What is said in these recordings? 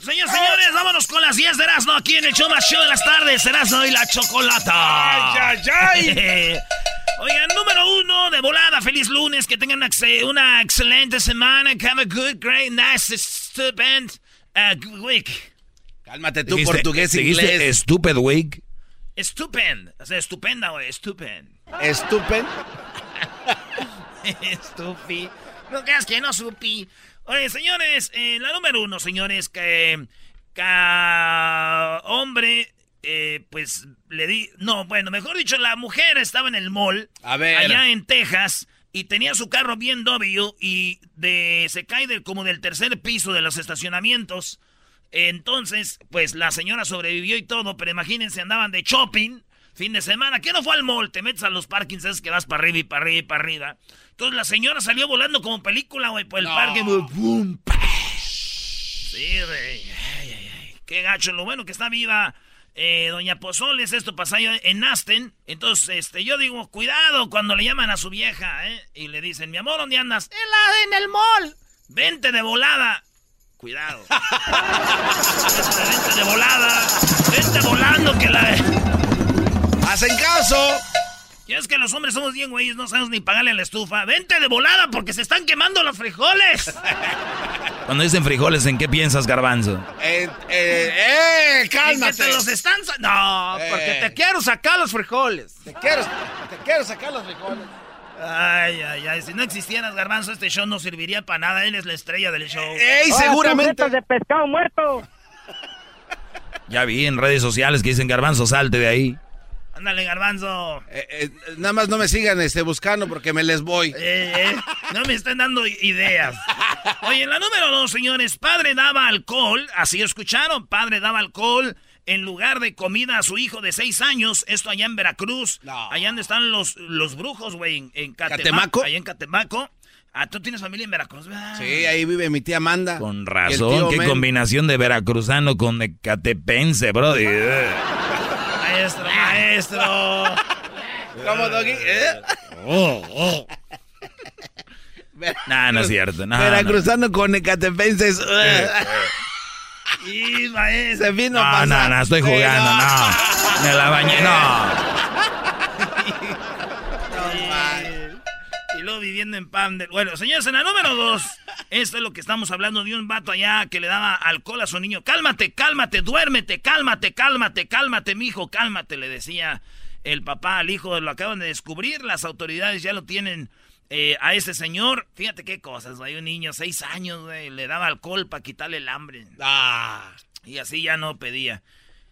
Señores, señores, vámonos con las 10 de Erasmo aquí en el show más show de las tardes. Erasmo y la chocolata. ¡Ay, ay, ay! Oigan, número uno de volada. Feliz lunes. Que tengan una, ex- una excelente semana. Have a good, great, nice, stupend uh, good week. Cálmate tú, portugués, inglés. Stupid wig. Stupend. O sea, estupenda, güey. Stupend. Estúpen. Estupi. No creas que no supi. Oye, señores, eh, la número uno, señores, que, que hombre, eh, pues le di. No, bueno, mejor dicho, la mujer estaba en el mall. A ver. Allá en Texas. Y tenía su carro bien W y de, se cae del, como del tercer piso de los estacionamientos. Entonces, pues la señora sobrevivió y todo, pero imagínense, andaban de shopping, fin de semana. ¿Qué no fue al mall? Te metes a los parkings, es que vas para arriba y para arriba y para arriba. Entonces la señora salió volando como película, güey, por el No. parque. ¡pash! Sí, güey. Ay, ay, ay. Qué gacho. Lo bueno que está viva eh, Doña Pozoles. Esto pasó en Aston. Entonces, este, yo digo, cuidado cuando le llaman a su vieja, ¿eh? Y le dicen, mi amor, ¿dónde andas? En, la, en el mall. Vente de volada. Cuidado. Vente de volada. Vente volando que la... ¡Hacen caso! Es que los hombres somos bien güeyes, no sabemos ni pagarle a la estufa. Vente de volada porque se están quemando los frijoles. Cuando dicen frijoles, ¿en qué piensas, garbanzo? Eh, eh, eh, Y cálmate. te los están... No, porque Eh. te quiero sacar los frijoles. Te quiero, te quiero sacar los frijoles. Ay, ay, ay. Si no existieras, Garbanzo, este show no serviría para nada. Él es la estrella del show. ¡Ey, seguramente! de pescado muerto. Ya vi en redes sociales que dicen garbanzo, salte de ahí. Ándale, Garbanzo. Eh, eh, nada más no me sigan este, buscando porque me les voy. Eh, eh, no me están dando ideas. Oye, en la número dos, señores, padre daba alcohol, así escucharon, padre daba alcohol en lugar de comida a su hijo de seis años, esto allá en Veracruz, No. allá donde están los, los brujos, güey, en, en Catemaco, ¿Catemaco? allá en Catemaco. Ah, tú tienes familia en Veracruz, ¿verdad? Sí, ahí vive mi tía Amanda. Con razón, qué Men. combinación de veracruzano con de catepense, bro. Maestro. ¿Cómo, Doggy? ¿Eh? Nah, no es cierto. No, Veracruzano con ecatepenses. Y maestro. Se vino no, a no, no, estoy jugando, no. Me la bañé, no. Y luego viviendo en pan de... Bueno, señores, en la número dos, esto es lo que estamos hablando de un vato allá que le daba alcohol a su niño. Cálmate, cálmate, duérmete, cálmate, cálmate, cálmate, mijo, cálmate, le decía el papá al hijo. Lo acaban de descubrir, las autoridades ya lo tienen eh, a ese señor. Fíjate qué cosas, hay un niño, seis años, güey, le daba alcohol para quitarle el hambre. Ah, Y así ya no pedía.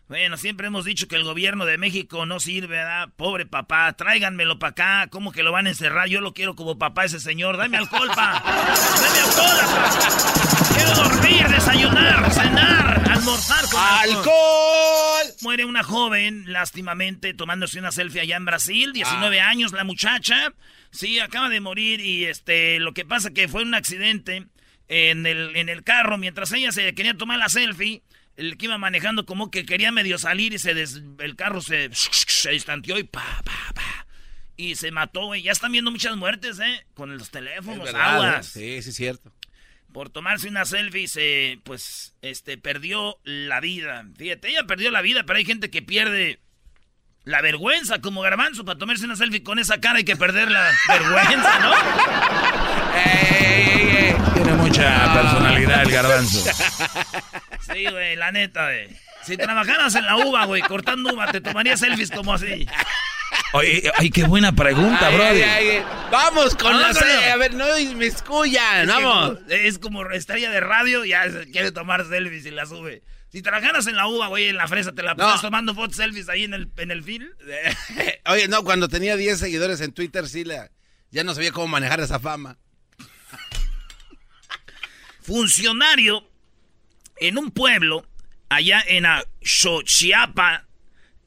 Bueno, siempre hemos dicho que el gobierno de México no sirve, ¿verdad? Pobre papá, tráiganmelo para acá. ¿Cómo que lo van a encerrar? Yo lo quiero como papá ese señor. Dame alcohol, pa. Dame alcohol, pa. Quiero dormir, desayunar, cenar, almorzar con ¡Alcohol! Muere una joven, lástimamente, tomándose una selfie allá en Brasil. 19 años la muchacha. Sí, acaba de morir y este, lo que pasa que fue un accidente. en el, en el carro mientras ella se quería tomar la selfie. El que iba manejando como que quería medio salir y se des- el carro se, se distanteó y pa, pa, pa. Y se mató, güey. Ya están viendo muchas muertes, ¿eh? Con los teléfonos, verdad, aguas. ¿eh? Sí, sí, es cierto. Por tomarse una selfie se, pues, este, perdió la vida. Fíjate, ella perdió la vida, pero hay gente que pierde la vergüenza, como Garbanzo, para tomarse una selfie con esa cara hay que perder la vergüenza, ¿no? Tiene mucha personalidad el garbanzo. Sí, güey, la neta, güey. Si trabajaras en la uva, güey, cortando uva, te tomarías selfies como así. Oye, ay, qué buena pregunta, brother. Vamos con No, la no, serie. no. A ver, no me escuchan. Es que Vamos. Es como estrella de radio, ya se quiere tomar selfies y la sube. Si trabajaras en la uva, güey, en la fresa, te la No. pasas tomando fotos selfies ahí en el, en el film. Oye, no, cuando tenía 10 seguidores en Twitter, sí, la, ya no sabía cómo manejar esa fama. funcionario en un pueblo allá en Xochiapa.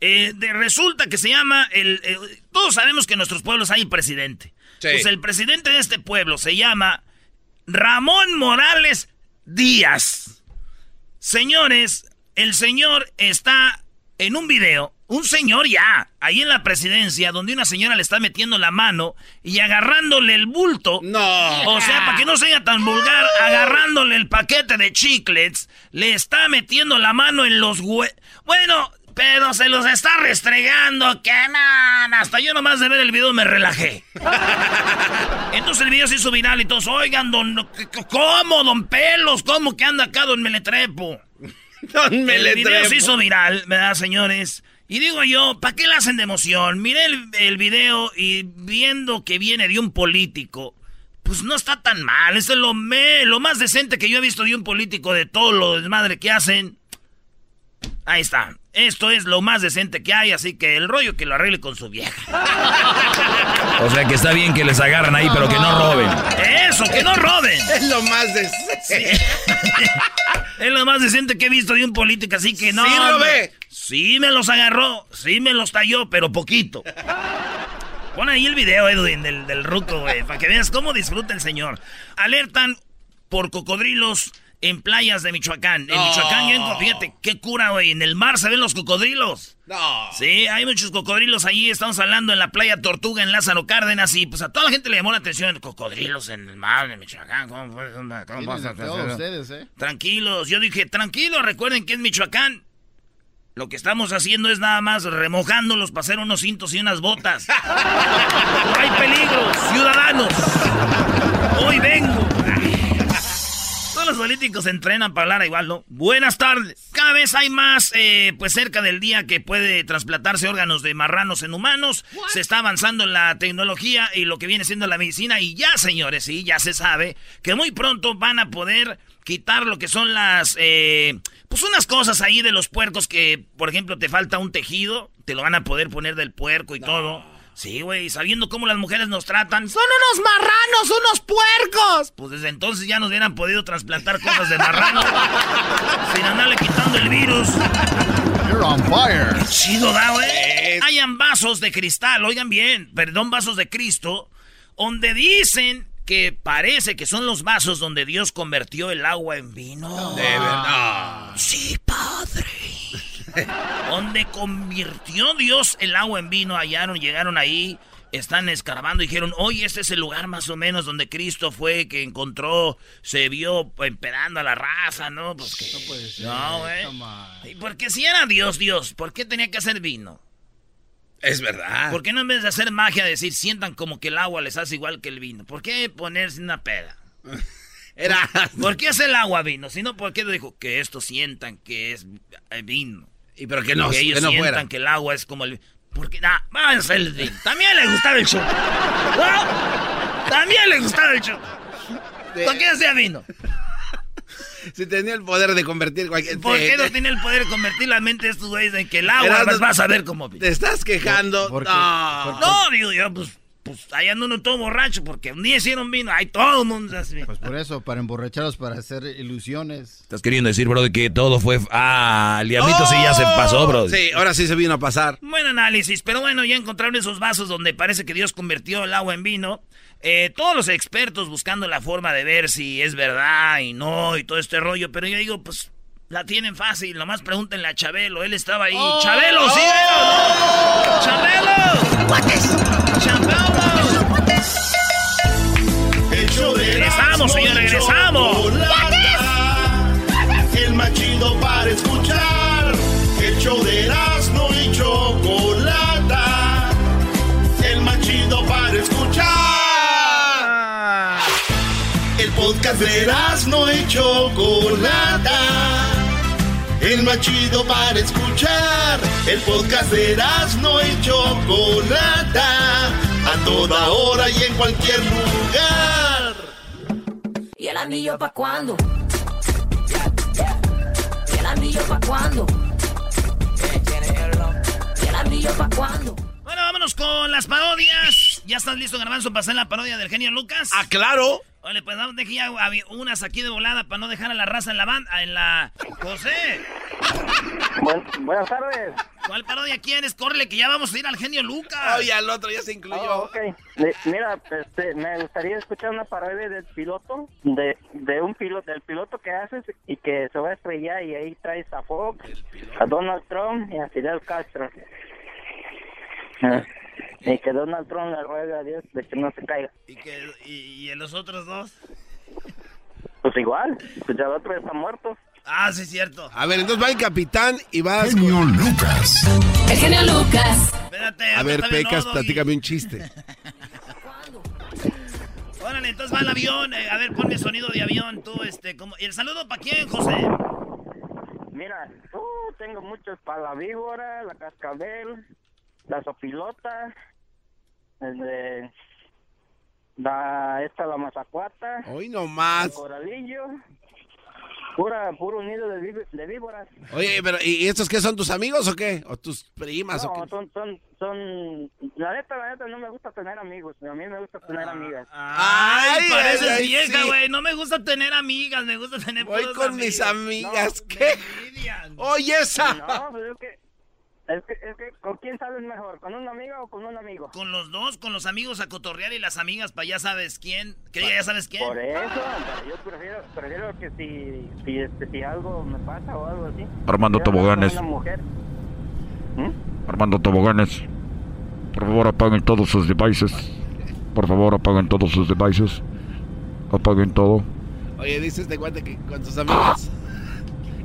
Eh, de, resulta que se llama el, eh, todos sabemos que en nuestros pueblos hay presidente. Sí. Pues el presidente de este pueblo se llama Ramón Morales Díaz. Señores, el señor está en un video, un señor ya, ahí en la presidencia, donde una señora le está metiendo la mano y agarrándole el bulto. No. O sea, para que no sea tan vulgar, agarrándole el paquete de chiclets, le está metiendo la mano en los hue... Bueno, pero se los está restregando, que man. Hasta yo nomás de ver el video me relajé. Entonces el video se hizo viral y todos, oigan, don, ¿cómo, don Pelos? ¿Cómo que anda acá, don Meletrepo? Don El video Meletrepo. se hizo viral, ¿verdad, señores? Y digo yo, ¿para qué le hacen de emoción? Miré el, el video y viendo que viene de un político, pues no está tan mal. Eso es lo, me, lo más decente que yo he visto de un político de todo lo desmadre que hacen. Ahí está. Esto es lo más decente que hay, así que el rollo que lo arregle con su vieja. O sea que está bien que les agarran ahí, pero que no roben. Eso, que no roben. Es lo más de... Es lo más decente que he visto de un político, así que no. Sí, hombre. Robé. Sí me los agarró, sí me los talló, pero poquito. Pon ahí el video, Edwin, del, del ruco, güey, para que veas cómo disfruta el señor. Alertan por cocodrilos en playas de Michoacán. En No. Michoacán, ya, fíjate, qué cura, güey. En el mar se ven los cocodrilos. No. Sí, hay muchos cocodrilos allí. Estamos hablando en la playa Tortuga, en Lázaro Cárdenas. Y pues a toda la gente le llamó la atención. Cocodrilos en el mar de Michoacán. ¿Cómo, puede- cómo pasa? ¿eh? Tranquilos, yo dije, tranquilos, recuerden que es Michoacán. Lo que estamos haciendo es nada más remojándolos para hacer unos cintos y unas botas. No hay peligro, ciudadanos. Hoy vengo. Políticos se entrenan para hablar igual, ¿no? Buenas tardes. Cada vez hay más, eh, pues cerca del día que puede trasplantarse órganos de marranos en humanos. Se está avanzando la tecnología y lo que viene siendo la medicina. Y ya, señores, sí, ya se sabe que muy pronto van a poder quitar lo que son las, eh, pues unas cosas ahí de los puercos que, por ejemplo, te falta un tejido, te lo van a poder poner del puerco y todo. Sí, güey, sabiendo cómo las mujeres nos tratan. ¡Son unos marranos, unos puercos! Pues desde entonces ya nos hubieran podido trasplantar cosas de marrano. sin andarle quitando el virus. You're on fire. Qué chido, da, güey. Hayan vasos de cristal, oigan bien, perdón, vasos de Cristo, donde dicen que parece que son los vasos donde Dios convirtió el agua en vino. De verdad. Sí, padre. Donde convirtió Dios el agua en vino, hallaron, llegaron ahí, están escarbando y dijeron, oye, este es el lugar más o menos donde Cristo fue, que encontró, se vio empedando a la raza, ¿no? Pues que- No puede ser. No, güey. Come on. ¿Y por qué si era Dios, Dios? ¿Por qué tenía que hacer vino? Es verdad. ¿Por qué no en vez de hacer magia decir sientan como que el agua les hace igual que el vino? ¿Por qué ponerse una peda? Era... ¿Por qué es el agua vino? Si no, ¿por qué no dijo que esto sientan que es eh, vino? Y pero que no, que ellos que no sientan fuera. que el agua es como el... Porque, nah, vamos a hacer el. También le gustaba el show. ¿No? También le gustaba el show. ¿Por qué hacía vino? Si tenía el poder de convertir cualquier... ¿Por qué no tiene el poder de convertir la mente de estos güeyes en que el agua Erasmo, vas, vas a ver como vino? Te estás quejando. ¿Por no. ¿Por qué? No, digo yo, pues, pues ahí anda uno todo borracho, porque un día hicieron vino, ahí todo el mundo así. Pues por eso, para emborracharlos, para hacer ilusiones. Estás queriendo decir, bro, de que todo fue... Ah, el diablito sí ya se pasó, bro. Sí, ahora sí se vino a pasar. Buen análisis, pero bueno, ya encontraron esos vasos donde parece que Dios convirtió el agua en vino. Eh, todos los expertos buscando la forma de ver si es verdad y no y todo este rollo, pero yo digo, pues la tienen fácil, nomás pregúntenle a Chabelo, él estaba ahí. ¡Chabelo, sí! veo! ¡Chabelo! Regresamos, señor, y regresamos. El más chido para escuchar. El show de Erasmo y Chocolata. El más chido para escuchar. El podcast de Erasmo y Chocolata. El más chido para escuchar. El podcast de Erasmo y Chocolata. A toda hora y en cualquier lugar. ¿Y el anillo pa' cuándo? ¿Y el anillo pa' cuándo? ¿Y el anillo pa' cuándo? Bueno, vámonos con las parodias. ¿Ya estás listo, Garbanzo, para hacer la parodia del genio Lucas? Ah, claro. Vale, pues vamos, deje ya unas aquí de volada para no dejar a la raza en la banda, en la... José, buenas tardes. ¿cuál parodia quieres? Córrele, que ya vamos a ir al genio Lucas. Oye, al otro ya se incluyó. Oh, Mira, este, me gustaría escuchar una parodia del piloto, de, de un piloto, del piloto que haces y que se va a estrellar y ahí traes a Fox, a Donald Trump y a Fidel Castro. Y que Donald Trump le ruega a Dios de que no se caiga. ¿Y, que, y, y en los otros dos? Pues igual, pues ya el otro está muerto. Ah, sí, es cierto. A ver, entonces va el capitán y vas... Genio Lucas. El genio Lucas. Espérate. A ver, Pecas, platícame un chiste. Órale, entonces va el avión. eh, a ver, ponme sonido de avión, tú, este, como... ¿Y el saludo para quién, José? Mira, uh, tengo muchos para la víbora, la cascabel, la sopilota, el de la, esta la mazacuata, Hoy el nomás. coralillo, pura, puro nido de, ví- de víboras. Oye, pero ¿y estos qué son tus amigos o qué? ¿O tus primas o No, qué? son, son, son, la neta, la neta, no me gusta tener amigos, a mí me gusta tener amigas. Ay, Ay, pareces ay, vieja, sí. güey. No me gusta tener amigas, me gusta tener Voy con mis amigas. No, ¿Qué? Oye, esa. No, pues es que, es que, es que, ¿con quién sales mejor? ¿Con una amiga o con un amigo? Con los dos, con los amigos a cotorrear y las amigas para ya sabes quién. Que ya sabes quién. Por eso, yo prefiero, prefiero que si, si, este, si algo me pasa o algo así. Armando Toboganes. Una mujer. Armando Toboganes. Por favor, apaguen todos sus devices. Por favor, apaguen todos sus devices. Apaguen todo. Oye, dices de cuenta que con sus amigas.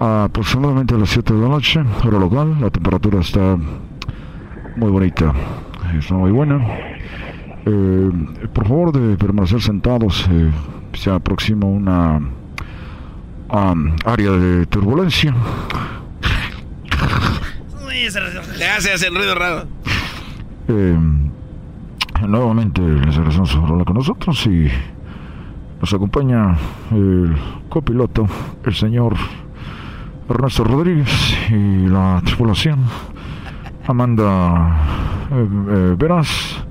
A aproximadamente a las 7 de la noche, hora local. La temperatura está muy bonita. Está muy buena. Eh, por favor, de permanecer sentados. eh, se aproxima una am, área de turbulencia. Hace el ruido raro. Eh, nuevamente les agradecemos por hablar con nosotros y nos acompaña el copiloto, el señor Ernesto Rodríguez y la tripulación, Amanda eh, eh, Veras,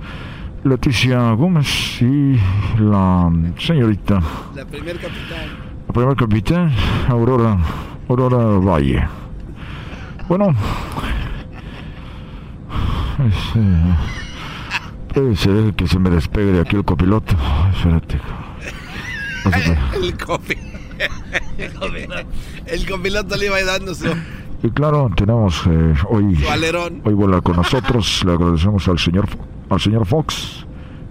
Leticia Gómez y la señorita, La primer capitán. la primer capitán, Aurora, Aurora Valle. Bueno, este, puede ser que se me despegue de aquí el copiloto. Espérate. Se puede. El copi. El copiloto le iba dando su, Y claro, tenemos eh, hoy, hoy vuela con nosotros. Le agradecemos al señor, al señor Fox,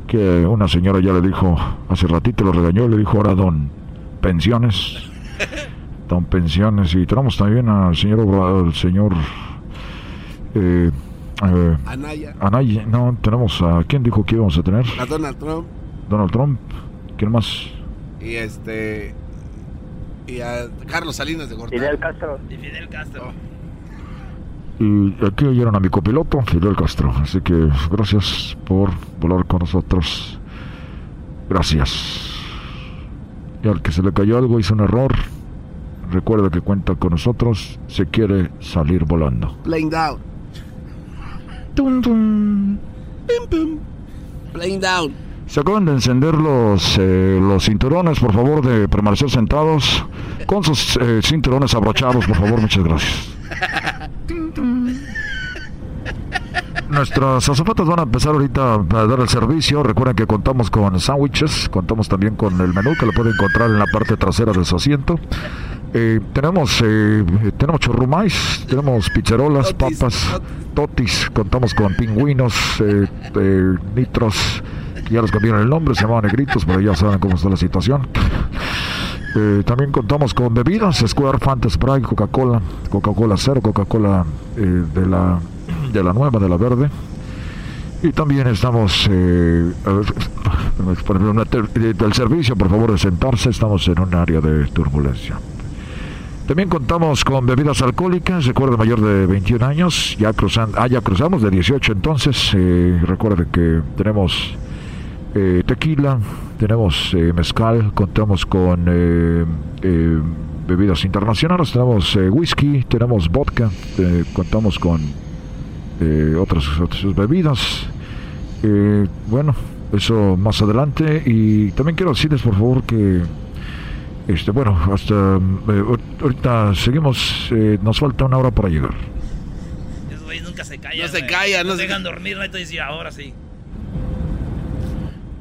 que una señora ya le dijo, hace ratito lo regañó, le dijo ahora don pensiones. Don pensiones. Y tenemos también al señor, al señor eh, eh, Anaya. Anaya. No, tenemos a, ¿quién dijo que íbamos a tener? A Donald Trump. Donald Trump. ¿Quién más? Y este. Y a Carlos Salinas de Gortari. Fidel Castro. Y Fidel Castro. Y aquí oyeron a mi copiloto, Fidel Castro. Así que gracias por volar con nosotros. Gracias. Y al que se le cayó algo, hizo un error. Recuerda que cuenta con nosotros. Se quiere salir volando. Playing down. Tum, tum. Pim, pim. Playing down. Se acaban de encender los, eh, los cinturones, por favor, de permanecer sentados. Con sus eh, cinturones abrochados, por favor, muchas gracias. Nuestras azafatas van a empezar ahorita a dar el servicio. Recuerden que contamos con sándwiches, contamos también con el menú que lo pueden encontrar en la parte trasera de su asiento. Eh, tenemos eh, tenemos churrumais, tenemos pizzerolas, papas, totis, contamos con pingüinos, eh, eh, nitros, ya les cambiaron el nombre, se llamaban negritos, pero ya saben cómo está la situación. Eh, también contamos con bebidas, Square, Fanta, Sprite, Coca-Cola, Coca-Cola cero, Coca-Cola eh, de la de la nueva, de la verde. Y también estamos, eh, del servicio, por favor, de sentarse, estamos en un área de turbulencia. También contamos con bebidas alcohólicas, recuerde mayor de 21 años, ya, cruzan, ah, cruzamos de 18 entonces, eh, recuerde que tenemos eh, tequila, tenemos eh, mezcal, contamos con eh, eh, bebidas internacionales, tenemos eh, whisky, tenemos vodka, eh, contamos con eh, otras, otras bebidas. Eh, bueno, eso más adelante. Y también quiero decirles, por favor, que este, bueno, hasta eh, ahor- ahorita seguimos. eh, nos falta una hora para llegar. Esos güeyes nunca se callan. No se callan, no se dejan dormir, ¿no? Y ahora sí.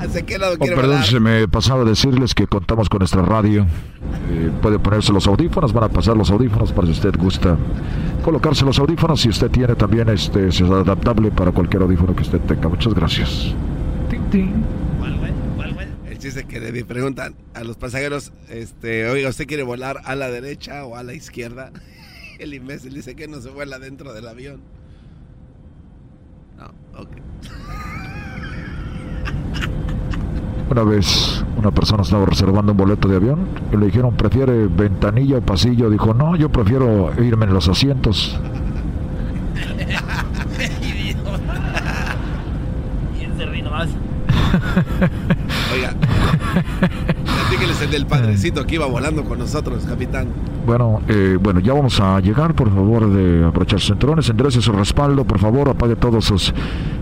¿Hacia qué lado Oh, perdón, se me pasaba a decirles que contamos con nuestra radio. Eh, puede ponerse los audífonos, van a pasar los audífonos para si usted gusta colocarse los audífonos. Si usted tiene también este, es adaptable para cualquier audífono que usted tenga. Muchas gracias. ¿Cuál, güey? El chiste que le preguntan a los pasajeros, este, oiga, ¿usted quiere volar a la derecha o a la izquierda? El imbécil dice que no se vuela dentro del avión. No, ok. Una vez una persona estaba reservando un boleto de avión y le dijeron, ¿prefiere ventanilla o pasillo? Dijo, no, yo prefiero irme en los asientos. Oiga, platíqueles el del padrecito que iba volando con nosotros, capitán. Bueno, eh, bueno, ya vamos a llegar, por favor, de aprovechar sus cinturones, enderece su respaldo, por favor, apague todos sus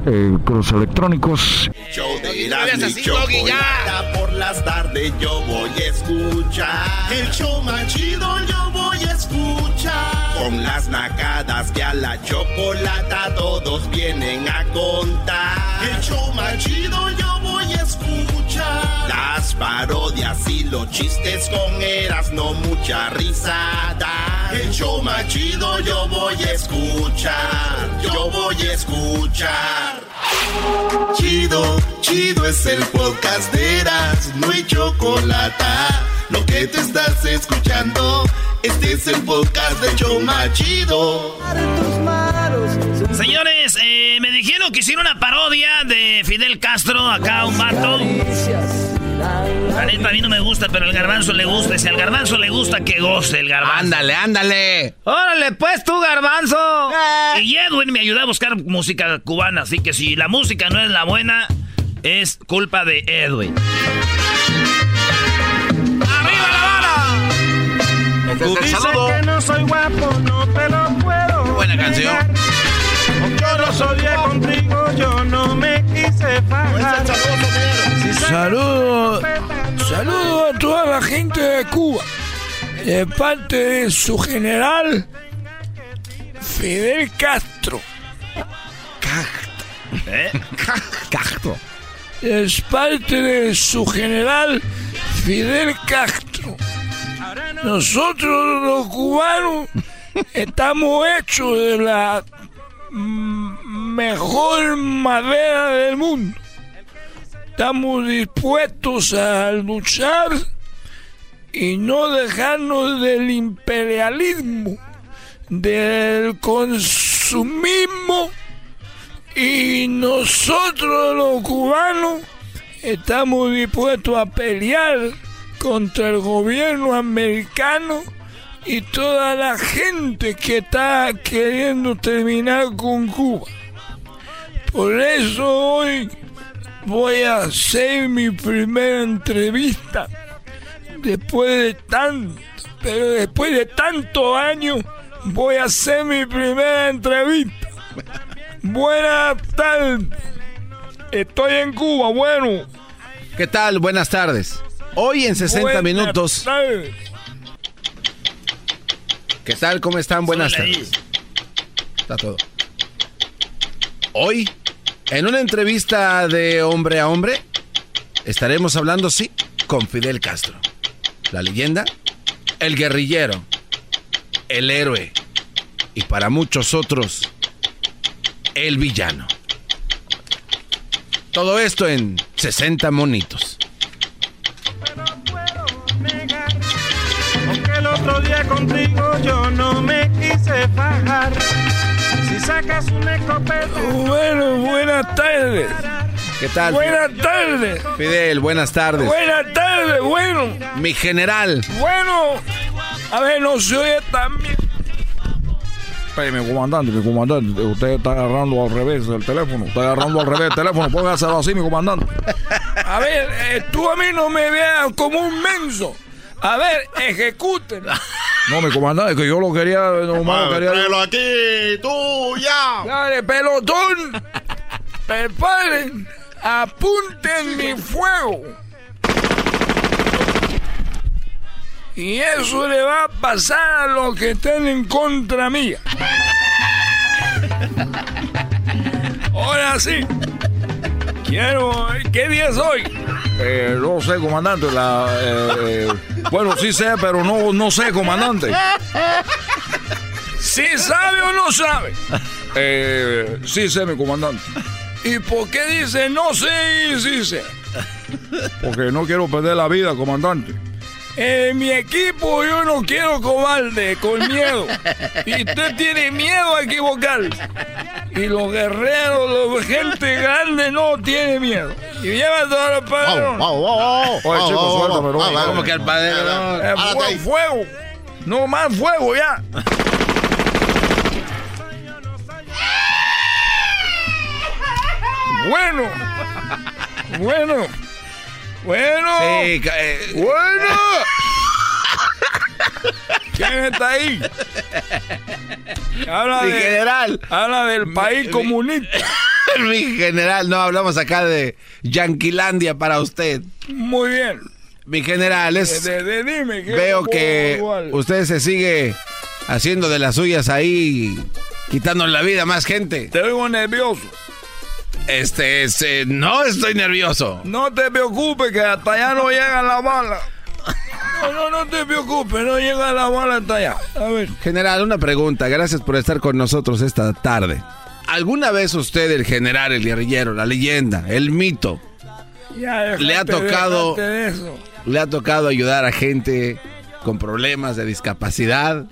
eh, cruces electrónicos. Show de Erasmo y. Chocolata por las tardes yo voy a escuchar. El show más chido yo voy a escuchar. Con las nacadas que a la chocolata todos vienen a contar. El show más chido yo parodias y los chistes con Erasmo mucha risada. El show más chido yo voy a escuchar. Yo voy a escuchar. Chido, chido es el podcast de Eras, no hay chocolate. Lo que te estás escuchando, este es el podcast de Choma Chido. Señores, eh, me dijeron que hicieron una parodia de Fidel Castro, acá un vato. La neta, a mí no me gusta, pero al garbanzo le gusta. Y si al garbanzo le gusta, que goce el garbanzo. Ándale, ándale. Órale, pues tú, garbanzo. Y Edwin me ayudó a buscar música cubana, así que si la música no es la buena, es culpa de Edwin. ¡Arriba la vara! Desde el dices saludo. que no soy guapo, no te lo puedo. Buena canción. Yo no soy de contigo, yo no me quise fajar. Saludos, saludos a toda la gente de Cuba, de parte de su general Fidel Castro. ¿Eh? Castro. Es parte de su general Fidel Castro. Nosotros los cubanos estamos hechos de la mejor madera del mundo. Estamos dispuestos a luchar y no dejarnos del imperialismo, del consumismo y nosotros los cubanos estamos dispuestos a pelear contra el gobierno americano y toda la gente que está queriendo terminar con Cuba. Por eso hoy voy a hacer mi primera entrevista después de tanto, pero después de tantos años voy a hacer mi primera entrevista. Buenas tardes. Estoy en Cuba, bueno. ¿Qué tal? Buenas tardes. Hoy en 60 Buenas minutos. tardes. ¿Qué tal? ¿Cómo están? Buenas tardes. Está todo. Hoy, en una entrevista de hombre a hombre, estaremos hablando, sí, con Fidel Castro. La leyenda, el guerrillero, el héroe y para muchos otros, el villano. Todo esto en 60 monitos. Aunque el otro día contigo yo no me quise. Si sacas una escopeta. Bueno, buenas tardes. ¿Qué tal? Buenas tardes. Fidel, buenas tardes. Buenas tardes, bueno. Mi general. Bueno. A ver, no se oye tan bien. mi comandante, mi comandante, usted está agarrando al revés el teléfono, está agarrando al revés el teléfono, póngaselo así, mi comandante. A ver, eh, tú a mí no me veas como un menso. A ver, ejecuten. No, mi comandante, que yo lo quería, nomás lo quería... Aquí, tú ya. Dale, pelotón. Preparen. Apunten mi fuego. Y eso le va a pasar a los que estén en contra mía. Ahora sí. Quiero. ¿Qué día es hoy? Eh, no sé, comandante, la... eh, eh, bueno, sí sé, pero no, no sé, comandante. ¿Sí sabe o no sabe? Eh, sí sé, mi comandante. ¿Y por qué dice no sé y sí sé? Porque no quiero perder la vida, comandante. En mi equipo yo no quiero cobarde con miedo. Y usted tiene miedo a equivocarse. Y los guerreros, los gente grande no tiene miedo. Y lleva todos los padres. Oye, chico, suéltame, no. Como que al padre no. Eh, fuego, fuego. No más fuego ya. Bueno. Bueno. Bueno. Sí, eh, Bueno. ¿Quién está ahí? Habla, Mi de- general. habla del país mi- comunista. Mi general, no hablamos acá de Yanquilandia para usted. Muy bien. Mi general, es, De- de- dime. ¿qué veo que igual? usted se sigue haciendo de las suyas ahí, quitando la vida a más gente. Te oigo nervioso. Este, este, no estoy nervioso. No te preocupes que hasta allá no llega la bala. No, no, te preocupes, no llega la bala hasta allá. A ver. General, una pregunta. Gracias por estar con nosotros esta tarde. ¿Alguna vez usted, el general, el guerrillero, la leyenda, el mito, Ya Le ha tocado- le ha tocado ayudar a gente con problemas de discapacidad?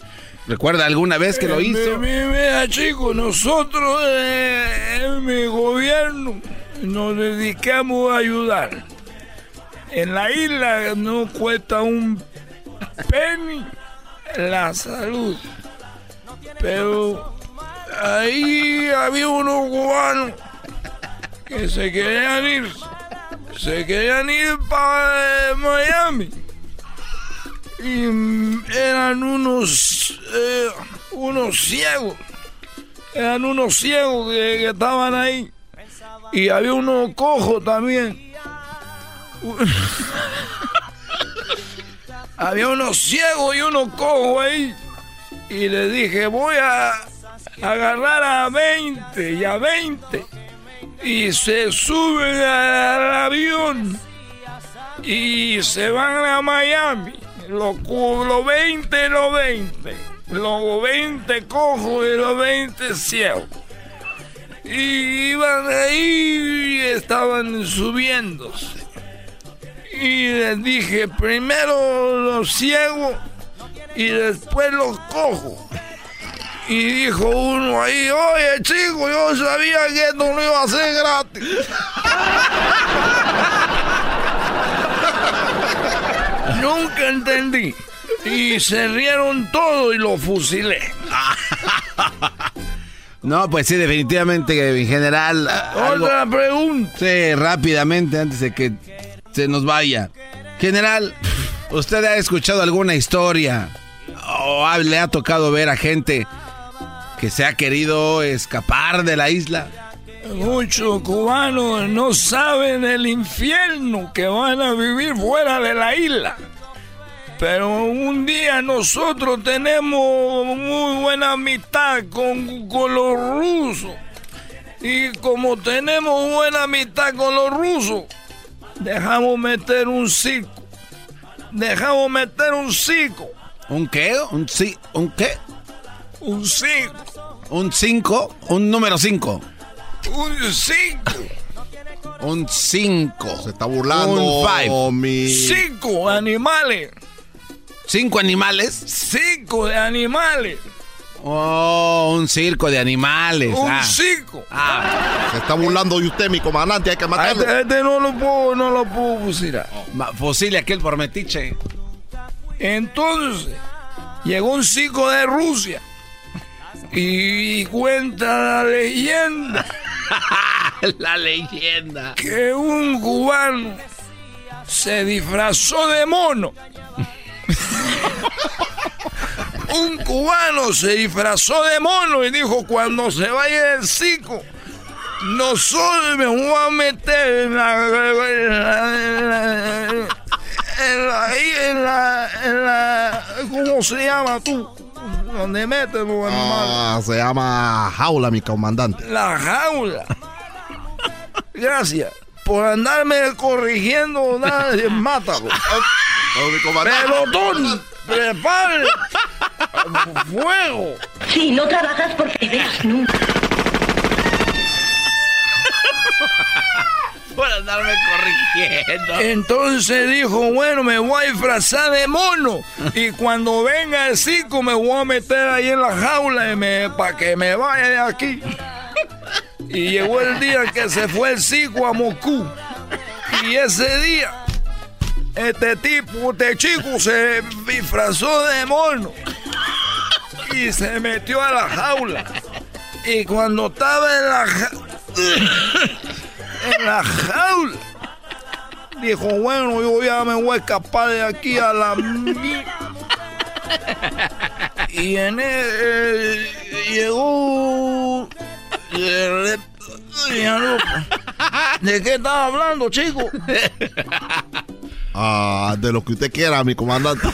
¿Recuerda alguna vez que lo hizo? mi- mi- Mira, chicos, nosotros eh, en mi gobierno nos dedicamos a ayudar. En la isla no cuesta un penny la salud. Pero ahí había unos cubanos que se querían ir. Se querían ir para Miami. y eran unos, eh, unos ciegos. Eran unos ciegos que, que estaban ahí. Y había uno cojo también. Había unos ciegos y uno cojo ahí. Y le dije, voy a agarrar a 20 y a 20. Y se suben al avión y se van a Miami. Los los 20 los 20. Los 20 cojos y los 20 ciegos. Y iban ahí y estaban subiéndose. Y les dije, primero los ciegos y después los cojos. Y dijo uno ahí, oye chico, yo sabía que esto no iba a ser gratis. Nunca entendí. Y se rieron todo y lo fusilé. No, pues sí, definitivamente, en general. Otra pregunta. Sí, rápidamente, antes de que nos vaya. General, ¿usted ha escuchado alguna historia o le ha tocado ver a gente que se ha querido escapar de la isla? Muchos cubanos no saben el infierno que van a vivir fuera de la isla. Pero un día nosotros tenemos muy buena amistad con, con los rusos. Y como tenemos buena amistad con los rusos, dejamos meter un circo. Dejamos meter un circo. ¿Un qué? ¿Un, ci- ¿Un qué? Un circo. ¿Un 5? ¿Un número 5? Un circo. Un 5. Se está burlando, Un 5. mi- Cinco animales. ¿Cinco animales? Cinco de animales. Oh, un circo de animales. Un ah. circo. Se está burlando de usted, mi comandante, hay que A matarlo. Este, este no lo puedo, no lo puedo fusilar. Ma- Fusile aquel por metiche. Entonces, llegó un circo de Rusia. Y cuenta la leyenda La leyenda. que un cubano se disfrazó de mono. un cubano se disfrazó de mono y dijo, cuando se vaya el circo, nosotros me voy a meter en la... En la, en la, en la, ¿Cómo se llama tú? Donde metes los. Ah, se llama jaula, mi comandante. La jaula. Gracias por andarme corrigiendo. Nadie, mátalo. Pelotón, prepare. Fuego. Si no trabajas porque ideas nunca. Por andarme corrigiendo. Entonces dijo, bueno, me voy a disfrazar de mono. Y cuando venga el circo me voy a meter ahí en la jaula para que me vaya de aquí. Y llegó el día que se fue el circo a Moscú. Y ese día, este tipo, este chico se disfrazó de mono. Y se metió a la jaula. Y cuando estaba en la jaula... en la jaula. Dijo, bueno, yo ya me voy a escapar de aquí a la... mi-". Y en el, llegó... ¿De qué estaba hablando, chico? Ah, de lo que usted quiera, mi comandante.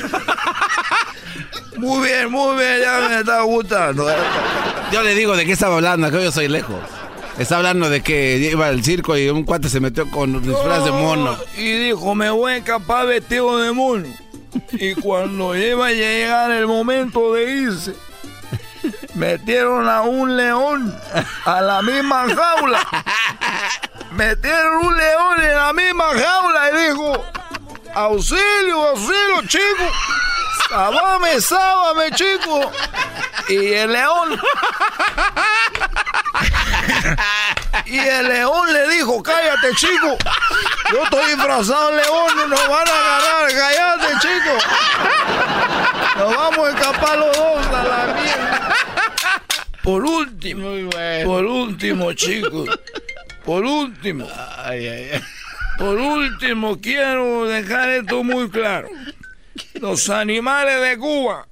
Muy bien, muy bien, ya me está gustando. Yo le digo de qué estaba hablando, que yo soy lejos. Está hablando de que iba al circo y un cuate se metió con disfraz de mono. Y dijo, me voy a escapar vestido de mono. Y cuando iba a llegar el momento de irse, metieron a un león a la misma jaula. Metieron un león en la misma jaula y dijo, auxilio, auxilio, chico. Sábame, sábame, chico. Y el león. Y el león le dijo, cállate, chico. Yo estoy disfrazado león, no nos van a agarrar. Cállate, chico. Nos vamos a escapar los dos a la mierda. Por último, por último, chicos. Por último. Por último, quiero dejar esto muy claro. Los animales de Cuba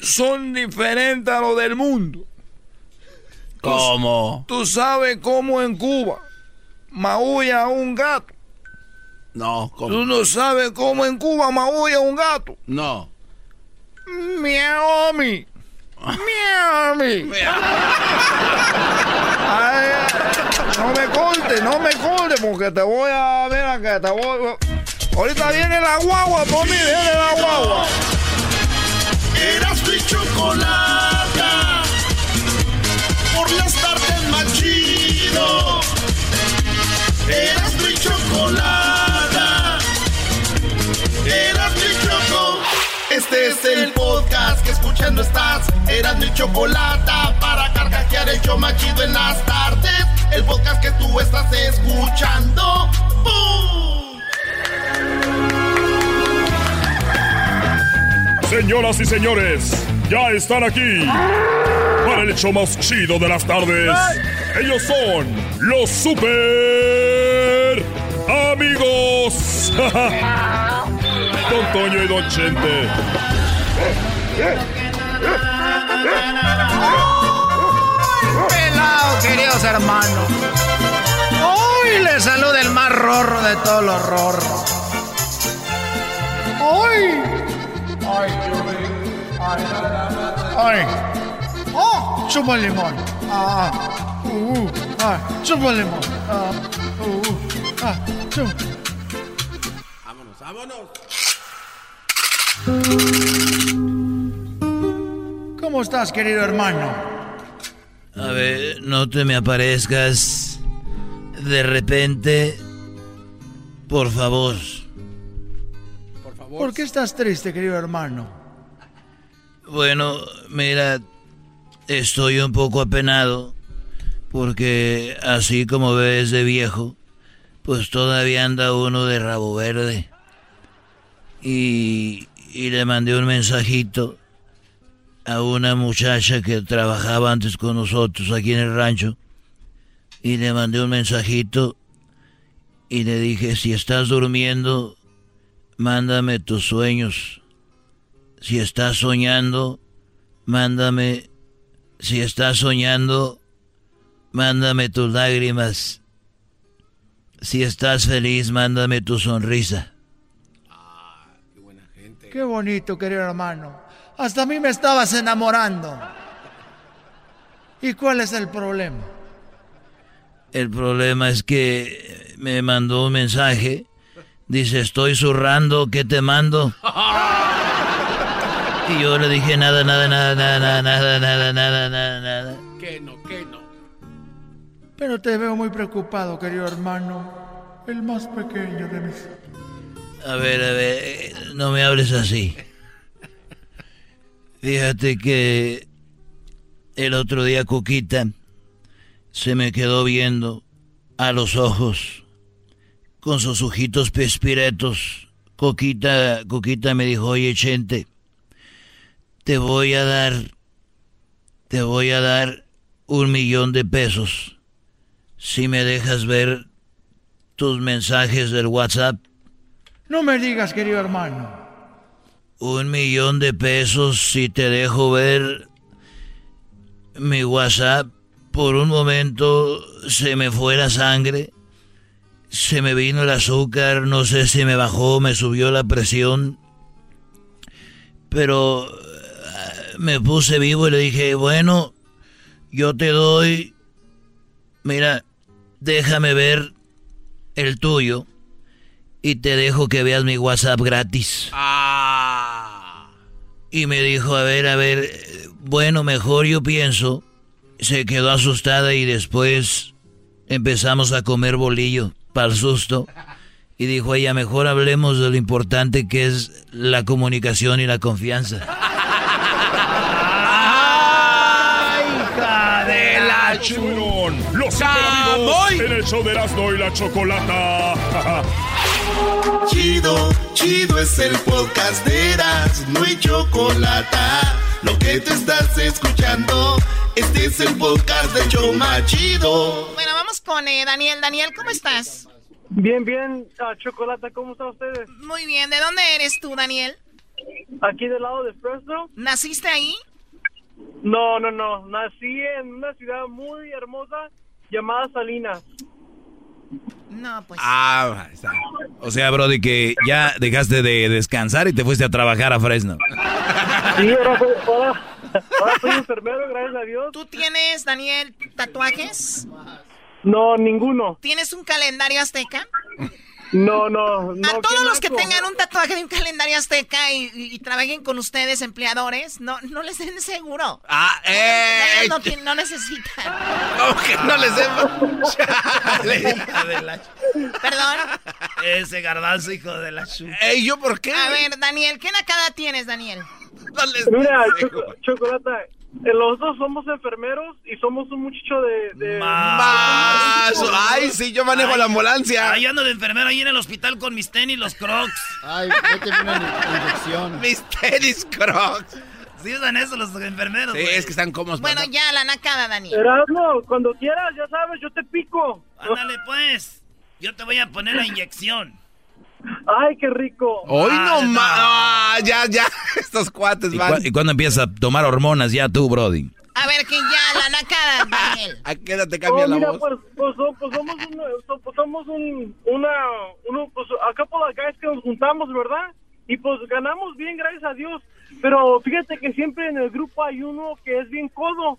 son diferentes a los del mundo. ¿Cómo? ¿Tú sabes cómo en Cuba maulla un gato? No, ¿cómo? ¿Tú no sabes cómo en Cuba maulla un gato? No. Miami. Miami. Ay, no me corte, no me corte, porque te voy a ver acá, te voy. Ahorita viene la guagua por mí, viene la guagua. Eras mi chocolata. Por las tardes más chido. Eras mi chocolata. Este es el podcast que escuchando estás. Eras mi chocolata. Para carcajear el show más chido en las tardes. El podcast que tú estás escuchando. ¡Bum! Señoras y señores, ya están aquí para el hecho más chido de las tardes. Ellos son los super amigos. Don Toño y Don Chente. Pelado, queridos hermanos. Hoy les saluda el más rorro de todos los rorros. Hoy. Ay, Ay. Oh, chupa limón. Ah, uh, uh, ah, chupa limón. Ah, uh, uh, ah. Vámonos, vámonos. ¿Cómo estás, querido hermano? A ver, no te me aparezcas de repente. Por favor. ¿Por qué estás triste, querido hermano? Bueno, mira, estoy un poco apenado porque así como ves de viejo, pues todavía anda uno de rabo verde. Y, y le mandé un mensajito a una muchacha que trabajaba antes con nosotros aquí en el rancho. Y le mandé un mensajito y le dije, si estás durmiendo, mándame tus sueños. Si estás soñando, mándame. Si estás soñando, mándame tus lágrimas. Si estás feliz, mándame tu sonrisa. Qué bonito, querido hermano. Hasta a mí me estabas enamorando. ¿Y cuál es el problema? El problema es que me mandó un mensaje. Dice, estoy zurrando, ¿qué te mando? Y yo le dije, nada, nada, nada, nada, nada, nada, nada, nada, nada. Pero te veo muy preocupado, querido hermano. El más pequeño de mis... A ver, a ver, no me hables así. Fíjate que el otro día Coquita se me quedó viendo a los ojos con sus ojitos pespiretos. Coquita, Coquita me dijo, oye, Chente, te voy a dar, te voy a dar un millón de pesos si me dejas ver tus mensajes del WhatsApp. No me digas, querido hermano. Un millón de pesos si te dejo ver mi WhatsApp. Por un momento se me fue la sangre, se me vino el azúcar, no sé si me bajó, me subió la presión. Pero eh, me puse vivo y le dije, bueno, yo te doy, mira, déjame ver el tuyo y te dejo que veas mi WhatsApp gratis. Y me dijo, a ver, a ver, bueno, mejor yo pienso. Se quedó asustada y después empezamos a comer bolillo para el susto. Y dijo ella, mejor hablemos de lo importante que es la comunicación y la confianza. Churón, los super amigos en el show de Erasmo y la Chocolata. Chido, chido es el podcast de Erasmo y Chocolata. Lo que te estás escuchando, este es el podcast de Choma Chido. Bueno, vamos con eh, Daniel. Daniel, ¿cómo estás? Bien, bien, ah, Chocolata, ¿cómo están ustedes? Muy bien. ¿De dónde eres tú, Daniel? aquí del lado de Fresno. ¿Naciste ahí? No, no, no. Nací en una ciudad muy hermosa llamada Salinas. No, pues. Ah, ahí está. O sea, Brody, que ya dejaste de descansar y te fuiste a trabajar a Fresno. Sí, ahora soy, ahora, ahora soy enfermero, gracias a Dios. ¿Tú tienes, Daniel, tatuajes? No, ninguno. ¿Tienes un calendario azteca? No, no, no. a todos los que tengan un tatuaje de un calendario azteca y, y- y trabajen con ustedes, empleadores, no, no les den seguro. Ah, eh. No, no necesitan. ¿Cómo que no les Perdón. Ese garbanzo, hijo de la chu. Ey, ¿yo por qué? A ver, Daniel, ¿qué nacada tienes, Daniel? Mira, Choco- Chocolata, eh, los dos somos enfermeros y somos un muchacho de... de Más. Ay, sí, yo manejo la ambulancia. Ay, ando de enfermero ahí en el hospital con mis tenis, los crocs. Ay, vete una inyección. Mis tenis crocs. Sí usan eso los enfermeros, Sí, es que están cómodos. Bueno, ya, la nacada, Daniel. Erasmo, cuando quieras, ya sabes, yo te pico. Ándale, pues. Yo te voy a poner la inyección. Ay, qué rico. Hoy no Ah, más. Ah, ya, ya. Estos cuates ¿Y, van. cu- y cuándo empiezas a tomar hormonas ya tú, Brody? A ver, que ya, la nacada, Daniel. ¿A qué edad te cambia Oh, la mira, voz? Pues, pues, pues somos, un, pues somos un, una, uno, pues acá por las guys que nos juntamos, ¿verdad? Y pues ganamos bien, gracias a Dios. Pero fíjate que siempre en el grupo hay uno que es bien codo.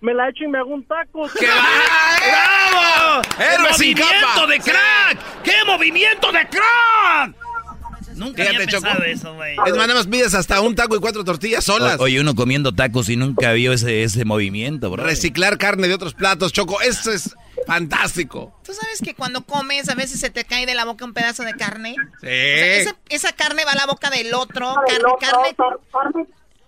me la echo y me hago un taco. ¡Qué ¡Bravo! ¡Héroe sin ¡Movimiento capa! de crack! ¡Qué movimiento de crack! Nunca Fíjate, había Choco. pensado eso, güey. Es más, nada más pides hasta un taco y cuatro tortillas solas. O- oye, uno comiendo tacos y nunca vio ese, ese movimiento, bro. Reciclar carne de otros platos, Choco. Eso es fantástico. ¿Tú sabes que cuando comes a veces se te cae de la boca un pedazo de carne? Sí. O sea, esa, esa carne va a la boca del otro. Carne, carne,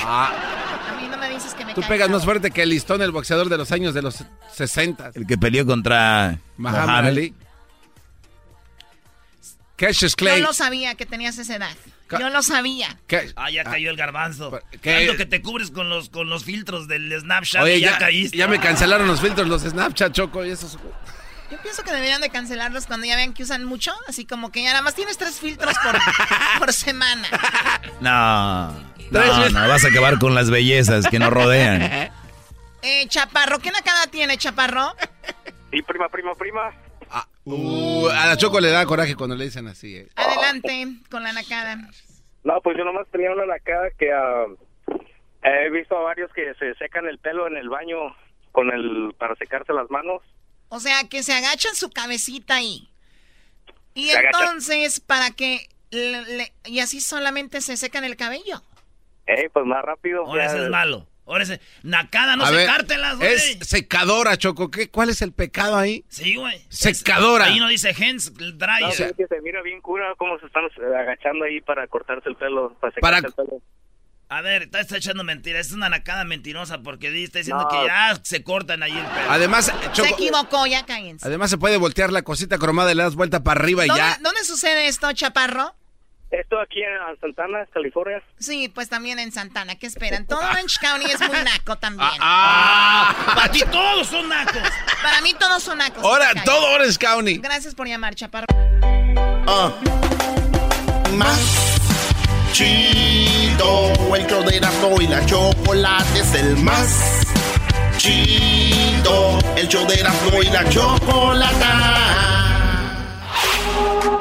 Ah, A mí no me dices que me tú pegas más fuerte que el listón, el boxeador de los años de los 60. El que peleó contra Muhammad. Ali. Cassius Yo Clay. lo sabía que tenías esa edad. Ca- Yo lo sabía. ¿Qué? Ah, ya cayó el garbanzo. ¿qué? Tanto que te cubres con los, con los filtros del Snapchat Oye, y ya, ya, caíste. ya me cancelaron los filtros, los Snapchat, Choco, y esos. Yo pienso que deberían de cancelarlos cuando ya vean que usan mucho. Así como que ya nada más tienes tres filtros por, por semana. No, no, veces. no, vas a acabar con las bellezas que nos rodean. Eh, Chaparro, ¿qué nacada tiene, Chaparro? Sí, prima, prima, prima. Uh, a la Choco le da coraje cuando le dicen así. eh. Adelante con la nacada. No, pues yo nomás tenía una lacada que ah, he visto a varios que se secan el pelo en el baño con el para secarse las manos. O sea, que se agachan su cabecita ahí. Y Se agachan. entonces, para que... le- le- y así solamente se secan el cabello. Eh, pues más rápido. Ahora ese es malo. Ahora ese... Nacada, no secártelas, güey. Es secadora, Choco. ¿Qué? ¿Cuál es el pecado ahí? Sí, güey. Secadora. Ahí no dice hands dry. No, es que se mira bien cura cómo se están eh, agachando ahí para cortarse el pelo, para secarse Para- el pelo. A ver, está, está echando mentiras. Es una nacada mentirosa porque está diciendo No. que ya se cortan ahí el pelo. Además, Se Choco, equivocó, ya cállense. además se puede voltear la cosita cromada y le das vuelta para arriba y ¿Dónde, ya. dónde sucede esto, Chaparro? Esto aquí en Santana, California. Sí, pues también en Santana. ¿Qué esperan? Todo Orange County es muy naco también. Ah, Para ti todos son nacos. Para mí todos son nacos. ahora todo Orange County. Gracias por llamar, Chaparro. Ah. Más chido. El show de Erasmo y la chocolate es el más chido. El show de Erasmo y la chocolata.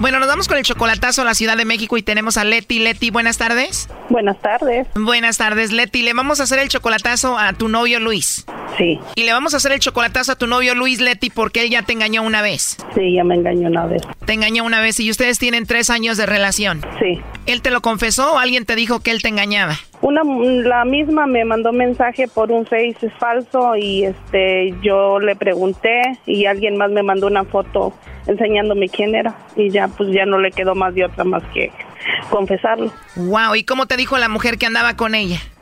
Bueno, nos vamos con el chocolatazo a la Ciudad de México y tenemos a Leti. Leti, buenas tardes. Buenas tardes. Buenas tardes, Leti. Le vamos a hacer el chocolatazo a tu novio Luis. Sí. Y le vamos a hacer el chocolatazo a tu novio Luis, Leti, porque él ya te engañó una vez. Sí, ya me engañó una vez. Te engañó una vez y ustedes tienen tres años de relación. Sí. ¿Él te lo confesó o alguien te dijo que él te engañaba? Una, la misma me mandó mensaje por un Face falso y este yo le pregunté y alguien más me mandó una foto enseñándome quién era y ya pues ya no le quedó más de otra más que confesarlo. Wow, ¿y cómo te dijo la mujer que andaba con ella?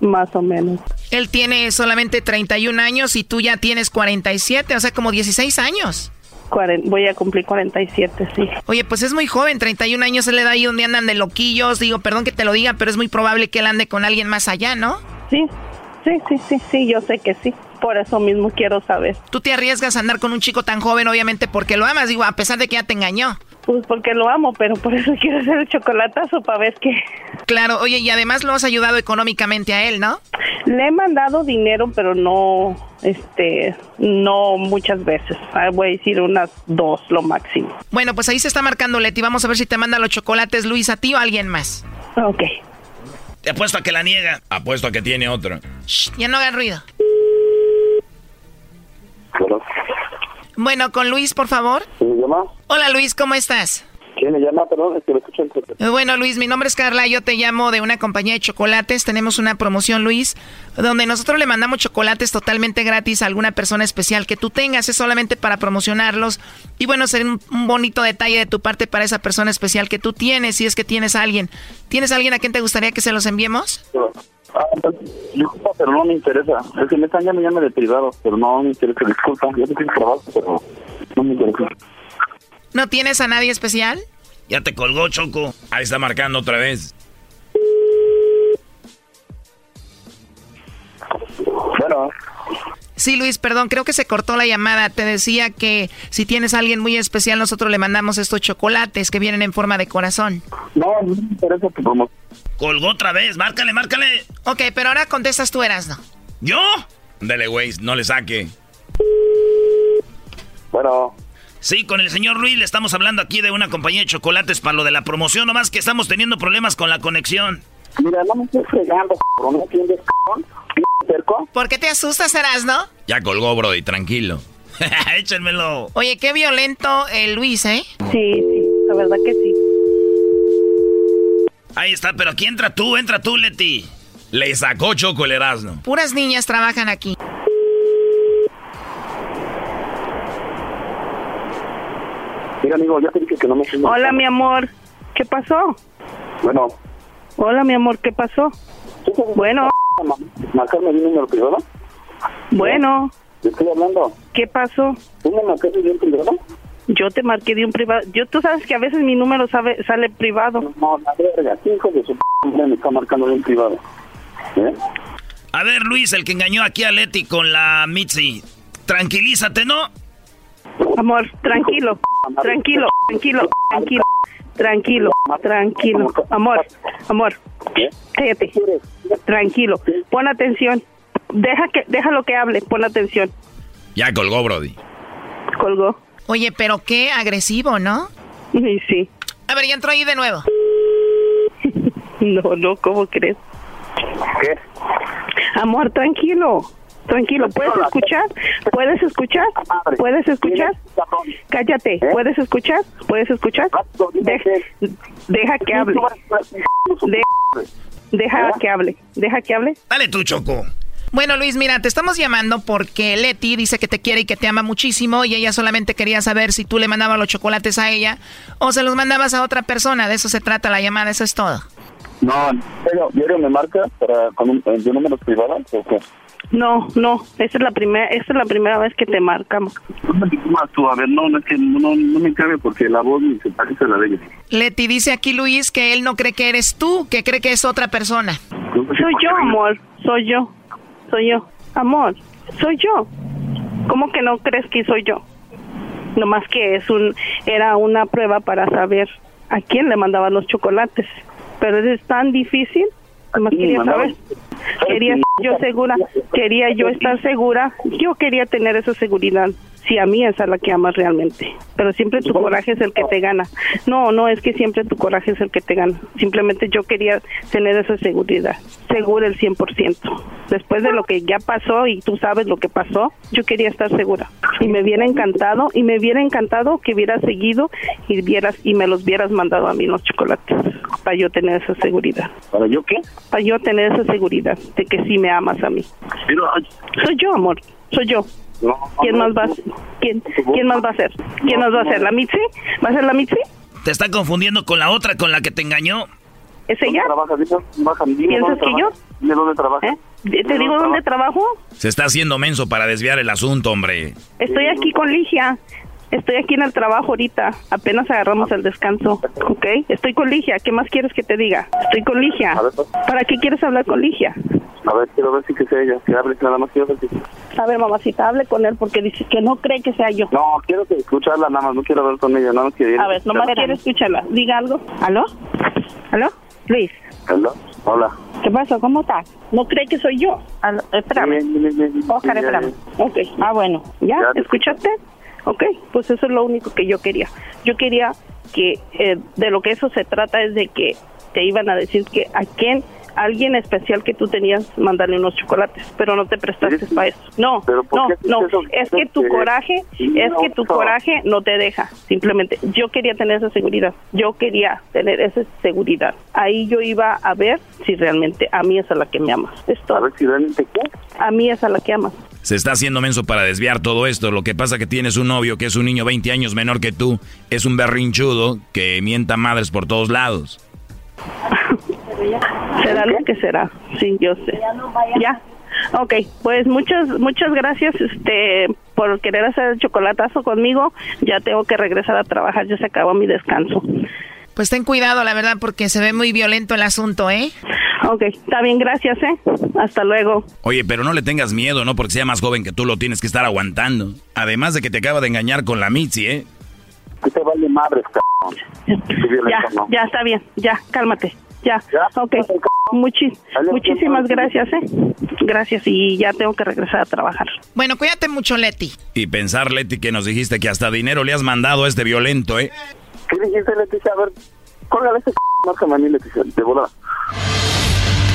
Más o menos. Él tiene solamente 31 años y tú ya tienes 47, o sea, como 16 años. voy a cumplir 47, sí. Oye, pues es muy joven, 31 años, él le da ahí donde andan de loquillos. Digo, perdón que te lo diga, pero es muy probable que él ande con alguien más allá, ¿no? Sí, sí, sí, sí, sí, yo sé que sí. Por eso mismo quiero saber. Tú te arriesgas a andar con un chico tan joven, obviamente, porque lo amas, digo, a pesar de que ya te engañó. Pues porque lo amo, pero por eso quiero hacer el chocolatazo para ver qué. Claro, oye, y además lo has ayudado económicamente a él, ¿no? Le he mandado dinero, pero no, este, no muchas veces. Ah, Voy a decir unas dos, lo máximo. Bueno, pues ahí se está marcando Leti. Vamos a ver si te manda los chocolates Luis a ti o a alguien más. Ok. Te apuesto a que la niega. Apuesto a que tiene otro. Shh, ya no hagan ruido. Bueno, con Luis, por favor. ¿Quién me llama? Hola Luis, ¿cómo estás? ¿Quién me llama? Perdón, es que me escuchan. Eh, Bueno, Luis, mi nombre es Carla, yo te llamo de una compañía de chocolates. Tenemos una promoción, Luis, donde nosotros le mandamos chocolates totalmente gratis a alguna persona especial que tú tengas. Es solamente para promocionarlos. Y bueno, sería un, un bonito detalle de tu parte para esa persona especial que tú tienes, si es que tienes a alguien. ¿Tienes a alguien a quien te gustaría que se los enviemos? Ah, disculpa, pero no me interesa. Es que me están llamando llame de privado, pero no me interesa. Disculpa, yo es trabajo, pero no me interesa. ¿No tienes a nadie especial? Ya te colgó, Choco. Ahí está marcando otra vez. Bueno. Sí, Luis, perdón, creo que se cortó la llamada. Te decía que si tienes a alguien muy especial, nosotros le mandamos estos chocolates que vienen en forma de corazón. No, no me interesa tu promoción. Colgó otra vez. Márcale, márcale. Ok, pero ahora contestas tú, Erasno. ¿Yo? Dele, güey, no le saque. Bueno. Sí, con el señor Luis le estamos hablando aquí de una compañía de chocolates para lo de la promoción, nomás que estamos teniendo problemas con la conexión. Mira, no me estoy fregando, cabrón. ¿No entiendes, cabrón? cerco? ¿Por qué te asustas, Erasno? Ya colgó, Brody, tranquilo. Échenmelo. Oye, qué violento el Luis, ¿eh? Sí, sí, la verdad que sí. Ahí está, pero aquí entra tú, entra tú, Leti. Le sacó Choco el Erasmo. Puras niñas trabajan aquí. Mira, amigo, ya te dije que no me Hola, mi amor. ¿Qué pasó? Bueno. Hola, mi amor. ¿Qué pasó? Bueno. ¿Marcarme un número privado? Bueno. Te estoy hablando. ¿Qué pasó? ¿Tú me marcaste un privado? Yo te marqué de un privado. Yo, tú sabes que a veces mi número sabe, sale privado. No, la verga. ¿Qué hijo de su p me está marcando de un privado? ¿Eh? A ver, Luis, el que engañó aquí a Leti con la Mitzi. Tranquilízate, ¿no? Amor, tranquilo, tranquilo, tranquilo, tranquilo. Tranquilo, tranquilo. Amor, amor. Cállate. Tranquilo. Pon atención. Deja que, déjalo que hable. Pon atención. Ya colgó, Brody. Colgó. Oye, pero qué agresivo, ¿no? Sí, sí. A ver, ya entró ahí de nuevo. No, no, ¿cómo crees? ¿Qué? Amor, tranquilo. Tranquilo, ¿puedes escuchar? ¿Puedes escuchar? ¿Puedes escuchar? Cállate, ¿puedes escuchar? ¿Puedes escuchar? De- deja que hable. De- deja que hable. Deja que hable. Dale tú, Choco. Bueno, Luis, mira, te estamos llamando porque Leti dice que te quiere y que te ama muchísimo y ella solamente quería saber si tú le mandabas los chocolates a ella o se los mandabas a otra persona. De eso se trata la llamada, eso es todo. No, pero diario me marca para con un, de números privados o qué? No, no, esta es la primera, esta es la primera vez que te marcamos. A ver, no, no es que no, no me cabe porque la voz ni se parece a la de ella. Leti dice aquí Luis que él no cree que eres tú, que cree que es otra persona. Soy yo, amor, soy yo, soy yo, amor, soy yo. ¿Cómo que no crees que soy yo? Nomás que es un, era una prueba para saber a quién le mandaban los chocolates. Pero es tan difícil, nomás quería saber. Quería estar yo segura, quería yo estar segura, yo quería tener esa seguridad. Si a mí es a la que amas realmente, pero siempre tu coraje es el que te gana. No, no es que siempre tu coraje es el que te gana. Simplemente yo quería tener esa seguridad, segura el 100%. Después de lo que ya pasó y tú sabes lo que pasó, yo quería estar segura. Y me hubiera encantado, y me hubiera encantado que hubieras seguido y vieras y me los hubieras mandado a mí los chocolates para yo tener esa seguridad. ¿Para yo qué? Para yo tener esa seguridad de que sí me amas a mí. Soy yo, amor. Soy yo. no, ¿Quién no, más va a ¿Quién, ¿Quién más va a ser? ¿Quién más va a ser? ¿La Mitzi? ¿Va a ser la Mitzi? Te está confundiendo con la otra con la que te engañó. ¿Es ella? ¿Piensas que yo? Dime dónde trabaja. ¿Eh? ¿Te digo dónde trabajo? Se está haciendo menso para desviar el asunto, hombre. Estoy aquí con Ligia. Estoy aquí en el trabajo ahorita. Apenas agarramos el descanso. ¿Ok? Estoy con Ligia. ¿Qué más quieres que te diga? Estoy con Ligia. Ver, pues. ¿Para qué quieres hablar con Ligia? A ver, quiero ver si que sea ella. Que hable nada más quiero ver si... A ver, mamacita, hable con él porque dice que no cree que sea yo. No, quiero que escucharla nada más. No quiero hablar con ella. Nada más quiero A ver, nomás quiere escucharla. Diga algo. ¿Aló? ¿Aló? Luis. Hola. Hola. ¿Qué pasó? ¿Cómo estás? ¿No cree que soy yo? Aló, espérame. Bien, bien, bien, bien. Oscar, Ya, espérame. ya. Ok. Ah, bueno. ¿Ya? Ya te ¿Escuchaste? Ok. Pues eso es lo único que yo quería. Yo quería que eh, de lo que eso se trata es de que te iban a decir que a quién alguien especial que tú tenías mandarle unos chocolates, pero no te prestaste para eso. No, ¿Pero por no, no, eso? es que tu coraje, sí, es no, que tu no. coraje no te deja, simplemente. Yo quería tener esa seguridad, yo quería tener esa seguridad. Ahí yo iba a ver si realmente a mí es a la que me amas. Es todo. A ver si realmente qué. A mí es a la que amas. Se está haciendo menso para desviar todo esto. Lo que pasa que tienes un novio que es un niño 20 años menor que tú. Es un berrinchudo que mienta madres por todos lados. Será lo que será. Sí, yo sé. Ya. Ok, pues muchas muchas gracias este por querer hacer el chocolatazo conmigo. Ya tengo que regresar a trabajar, ya se acabó mi descanso. Pues ten cuidado, la verdad, porque se ve muy violento el asunto, ¿eh? Ok, está bien, gracias, ¿eh? Hasta luego. Oye, pero no le tengas miedo, ¿no? Porque sea más joven que tú lo tienes que estar aguantando. Además de que te acaba de engañar con la Mitzi, ¿eh? ¿Qué te vale madres, cabrón? Ya, ya está bien, ya, cálmate. Ya, ok. Muchi- muchísimas gracias, ¿eh? Gracias y ya tengo que regresar a trabajar. Bueno, cuídate mucho, Leti. Y pensar, Leti, que nos dijiste que hasta dinero le has mandado a este violento, ¿eh? ¿Qué dijiste, Leticia? A ver, córgale ese márcame a mí, Leticia, de volada.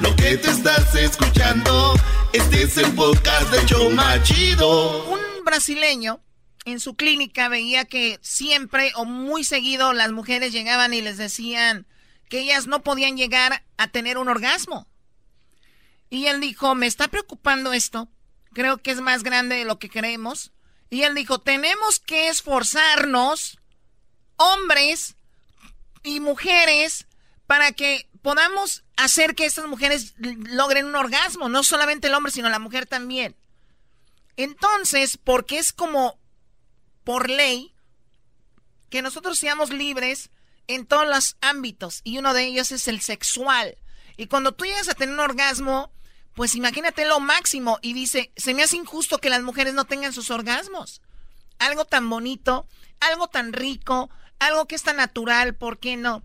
Lo que te estás escuchando, este es podcast de Choma Chido. Un brasileño en su clínica veía que siempre o muy seguido las mujeres llegaban y les decían que ellas no podían llegar a tener un orgasmo. Y él dijo, me está preocupando esto, creo que es más grande de lo que creemos. Y él dijo, tenemos que esforzarnos, hombres, y mujeres para que podamos hacer que estas mujeres logren un orgasmo, no solamente el hombre, sino la mujer también. Entonces, porque es como por ley que nosotros seamos libres en todos los ámbitos y uno de ellos es el sexual. Y cuando tú llegas a tener un orgasmo, pues imagínate lo máximo y dice, se me hace injusto que las mujeres no tengan sus orgasmos. Algo tan bonito, algo tan rico, algo que es tan natural, ¿por qué no?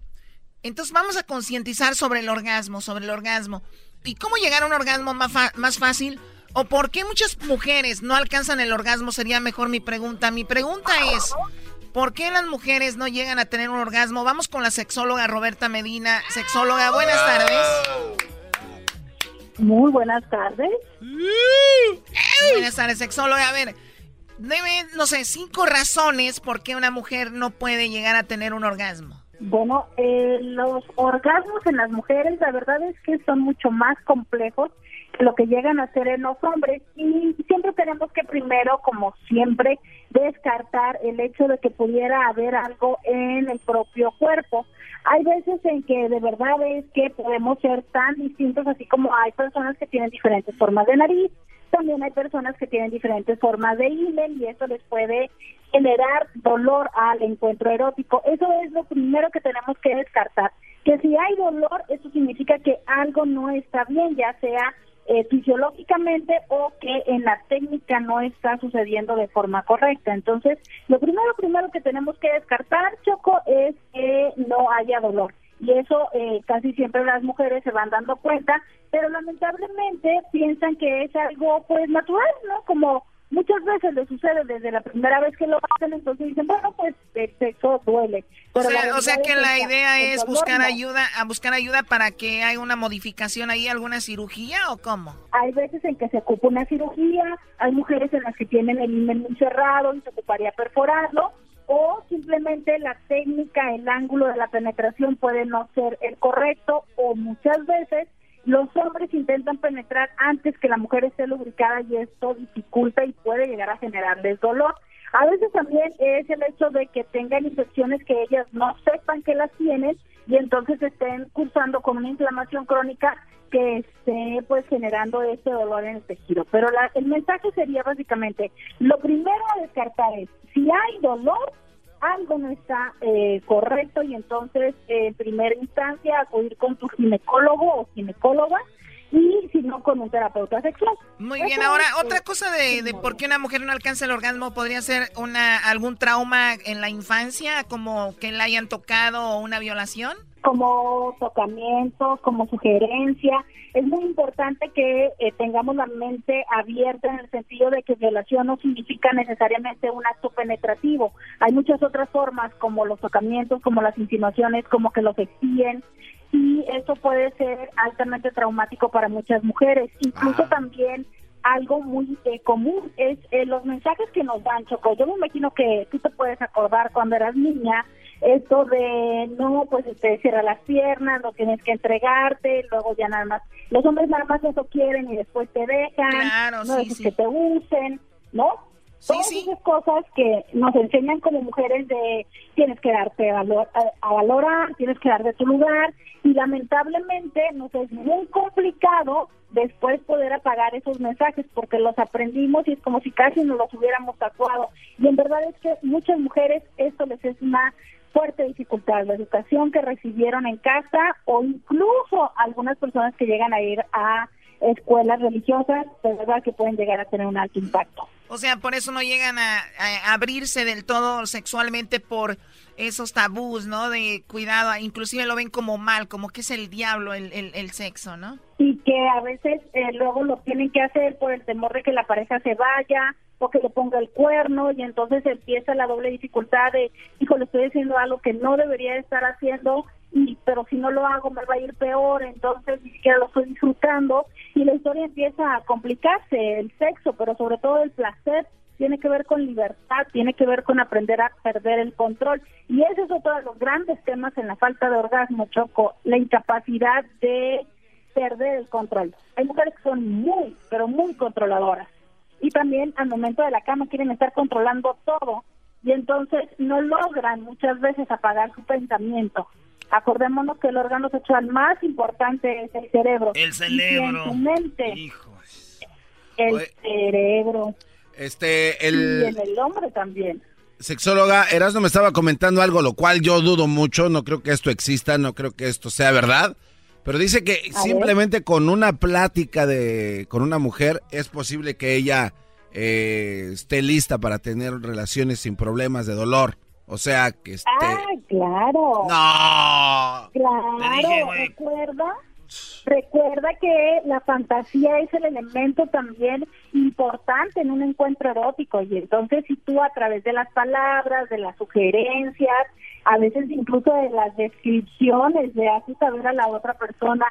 Entonces vamos a concientizar sobre el orgasmo, sobre el orgasmo. ¿Y cómo llegar a un orgasmo más, más fácil? ¿O por qué muchas mujeres no alcanzan el orgasmo? Sería mejor mi pregunta. Mi pregunta es, ¿por qué las mujeres no llegan a tener un orgasmo? Vamos con la sexóloga Roberta Medina. Sexóloga, buenas tardes. Muy buenas tardes. Buenas tardes, sexóloga. A ver, debe, no sé, cinco razones por qué una mujer no puede llegar a tener un orgasmo. Bueno, eh, los orgasmos en las mujeres, la verdad es que son mucho más complejos que lo que llegan a ser en los hombres y siempre tenemos que primero, como siempre, descartar el hecho de que pudiera haber algo en el propio cuerpo. Hay veces en que de verdad es que podemos ser tan distintos, así como hay personas que tienen diferentes formas de nariz, también hay personas que tienen diferentes formas de himen y eso les puede generar dolor al encuentro erótico. Eso es lo primero que tenemos que descartar. Que si hay dolor, eso significa que algo no está bien, ya sea eh, fisiológicamente o que en la técnica no está sucediendo de forma correcta. Entonces, lo primero, primero que tenemos que descartar, Choco, es que no haya dolor y eso eh, casi siempre las mujeres se van dando cuenta, pero lamentablemente piensan que es algo pues natural, ¿no? Como muchas veces le sucede desde la primera vez que lo hacen, entonces dicen, bueno, pues el sexo duele. o sea, o sea que la idea es buscar ayuda, a buscar ayuda para que haya una modificación ahí, alguna cirugía o cómo? Hay veces en que se ocupa una cirugía, hay mujeres en las que tienen el himen muy cerrado y se ocuparía perforarlo, o simplemente la técnica, el ángulo de la penetración puede no ser el correcto o muchas veces los hombres intentan penetrar antes que la mujer esté lubricada y esto dificulta y puede llegar a generarles dolor. A veces también es el hecho de que tengan infecciones que ellas no sepan que las tienen y entonces estén cursando con una inflamación crónica que esté pues generando este dolor en el tejido. Pero la, el mensaje sería básicamente, lo primero a descartar es, si hay dolor, algo no está eh, correcto y entonces en primera instancia acudir con tu ginecólogo o ginecóloga y si no con un terapeuta sexual. Muy bien, ahora otra cosa de, de, por qué una mujer no alcanza el orgasmo podría ser una algún trauma en la infancia, como que la hayan tocado o una violación como tocamientos, como sugerencia. Es muy importante que eh, tengamos la mente abierta en el sentido de que violación no significa necesariamente un acto penetrativo. Hay muchas otras formas como los tocamientos, como las insinuaciones, como que los exiguen y eso puede ser altamente traumático para muchas mujeres. Incluso también algo muy eh, común es eh, los mensajes que nos dan, Choco. Yo me imagino que tú te puedes acordar cuando eras niña, esto de no, pues te cierra las piernas, no tienes que entregarte, luego ya nada más, los hombres nada más eso quieren y después te dejan, no sí, que te usen, ¿no? Todas esas cosas que nos enseñan como mujeres de tienes que darte a, a, valorar, tienes que dar de tu lugar y lamentablemente nos es muy complicado después poder apagar esos mensajes porque los aprendimos y es como si casi nos los hubiéramos tatuado. Y en verdad es que muchas mujeres esto les es una fuerte dificultad, la educación que recibieron en casa o incluso algunas personas que llegan a ir a escuelas religiosas, de verdad que pueden llegar a tener un alto impacto. O sea, por eso no llegan a, abrirse del todo sexualmente por esos tabús, ¿no? De cuidado, inclusive lo ven como mal, como que es el diablo el, el, sexo, ¿no? Y que a veces eh, luego lo tienen que hacer por el temor de que la pareja se vaya o que le ponga el cuerno y entonces empieza la doble dificultad de, hijo, le estoy haciendo algo que no debería estar haciendo y pero si no lo hago me va a ir peor, entonces ni siquiera lo estoy disfrutando y la historia empieza a complicarse, el sexo, pero sobre todo el placer tiene que ver con libertad, tiene que ver con aprender a perder el control. Y ese es otro de los grandes temas en la falta de orgasmo, Choco, la incapacidad de perder el control. Hay mujeres que son muy, pero muy controladoras. Y también al momento de la cama quieren estar controlando todo y entonces no logran muchas veces apagar su pensamiento. Acordémonos que el órgano sexual más importante es el cerebro. El cerebro. Y en mente. El cerebro. Este, el... Y en el hombre también. Sexóloga, Erasmo me estaba comentando algo, lo cual yo dudo mucho, no creo que esto exista, no creo que esto sea verdad, pero dice que simplemente con una plática de, con una mujer es posible que ella eh, esté lista para tener relaciones sin problemas de dolor. O sea, que esté... Ah, claro. No. Claro, recuerda Recuerda que la fantasía es el elemento también importante en un encuentro erótico y entonces si tú a través de las palabras, de las sugerencias, a veces incluso de las descripciones le haces saber a la otra persona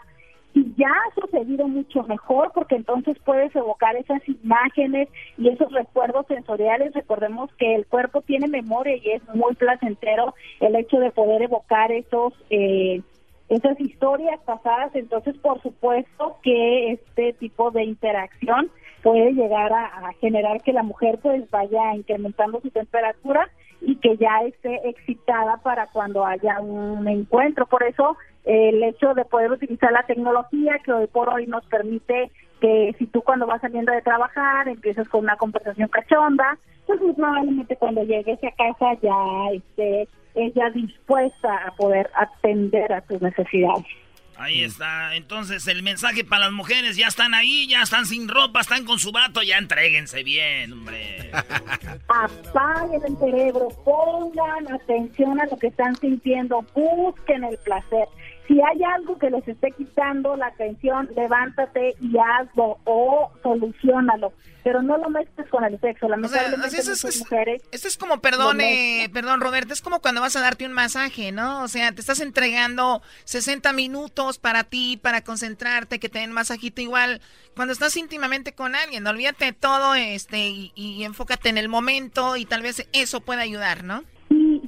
y ya ha sucedido mucho mejor porque entonces puedes evocar esas imágenes y esos recuerdos sensoriales. Recordemos que el cuerpo tiene memoria y es muy placentero el hecho de poder evocar esos eh, esas historias pasadas, entonces por supuesto que este tipo de interacción puede llegar a, generar que la mujer pues vaya incrementando su temperatura y que ya esté excitada para cuando haya un encuentro. Por eso el hecho de poder utilizar la tecnología que hoy por hoy nos permite que si tú cuando vas saliendo de trabajar empiezas con una conversación cachonda, pues probablemente cuando llegues a casa ya esté ella dispuesta a poder atender a tus necesidades. Ahí está. Entonces, el mensaje para las mujeres, ya están ahí, ya están sin ropa, están con su vato, ya entréguense bien, hombre. Apaguen el cerebro, pongan atención a lo que están sintiendo, busquen el placer. Si hay algo que les esté quitando la atención, levántate y hazlo o solucionalo pero no lo mezcles con el sexo. Lamentablemente o sea, es, mujeres. Esto es como, perdón, eh, perdón, Roberto, es como cuando vas a darte un masaje, ¿no? O sea, te estás entregando 60 minutos para ti, para concentrarte, que te den masajito igual. Cuando estás íntimamente con alguien, olvídate de todo este y, y enfócate en el momento y tal vez eso pueda ayudar, ¿no?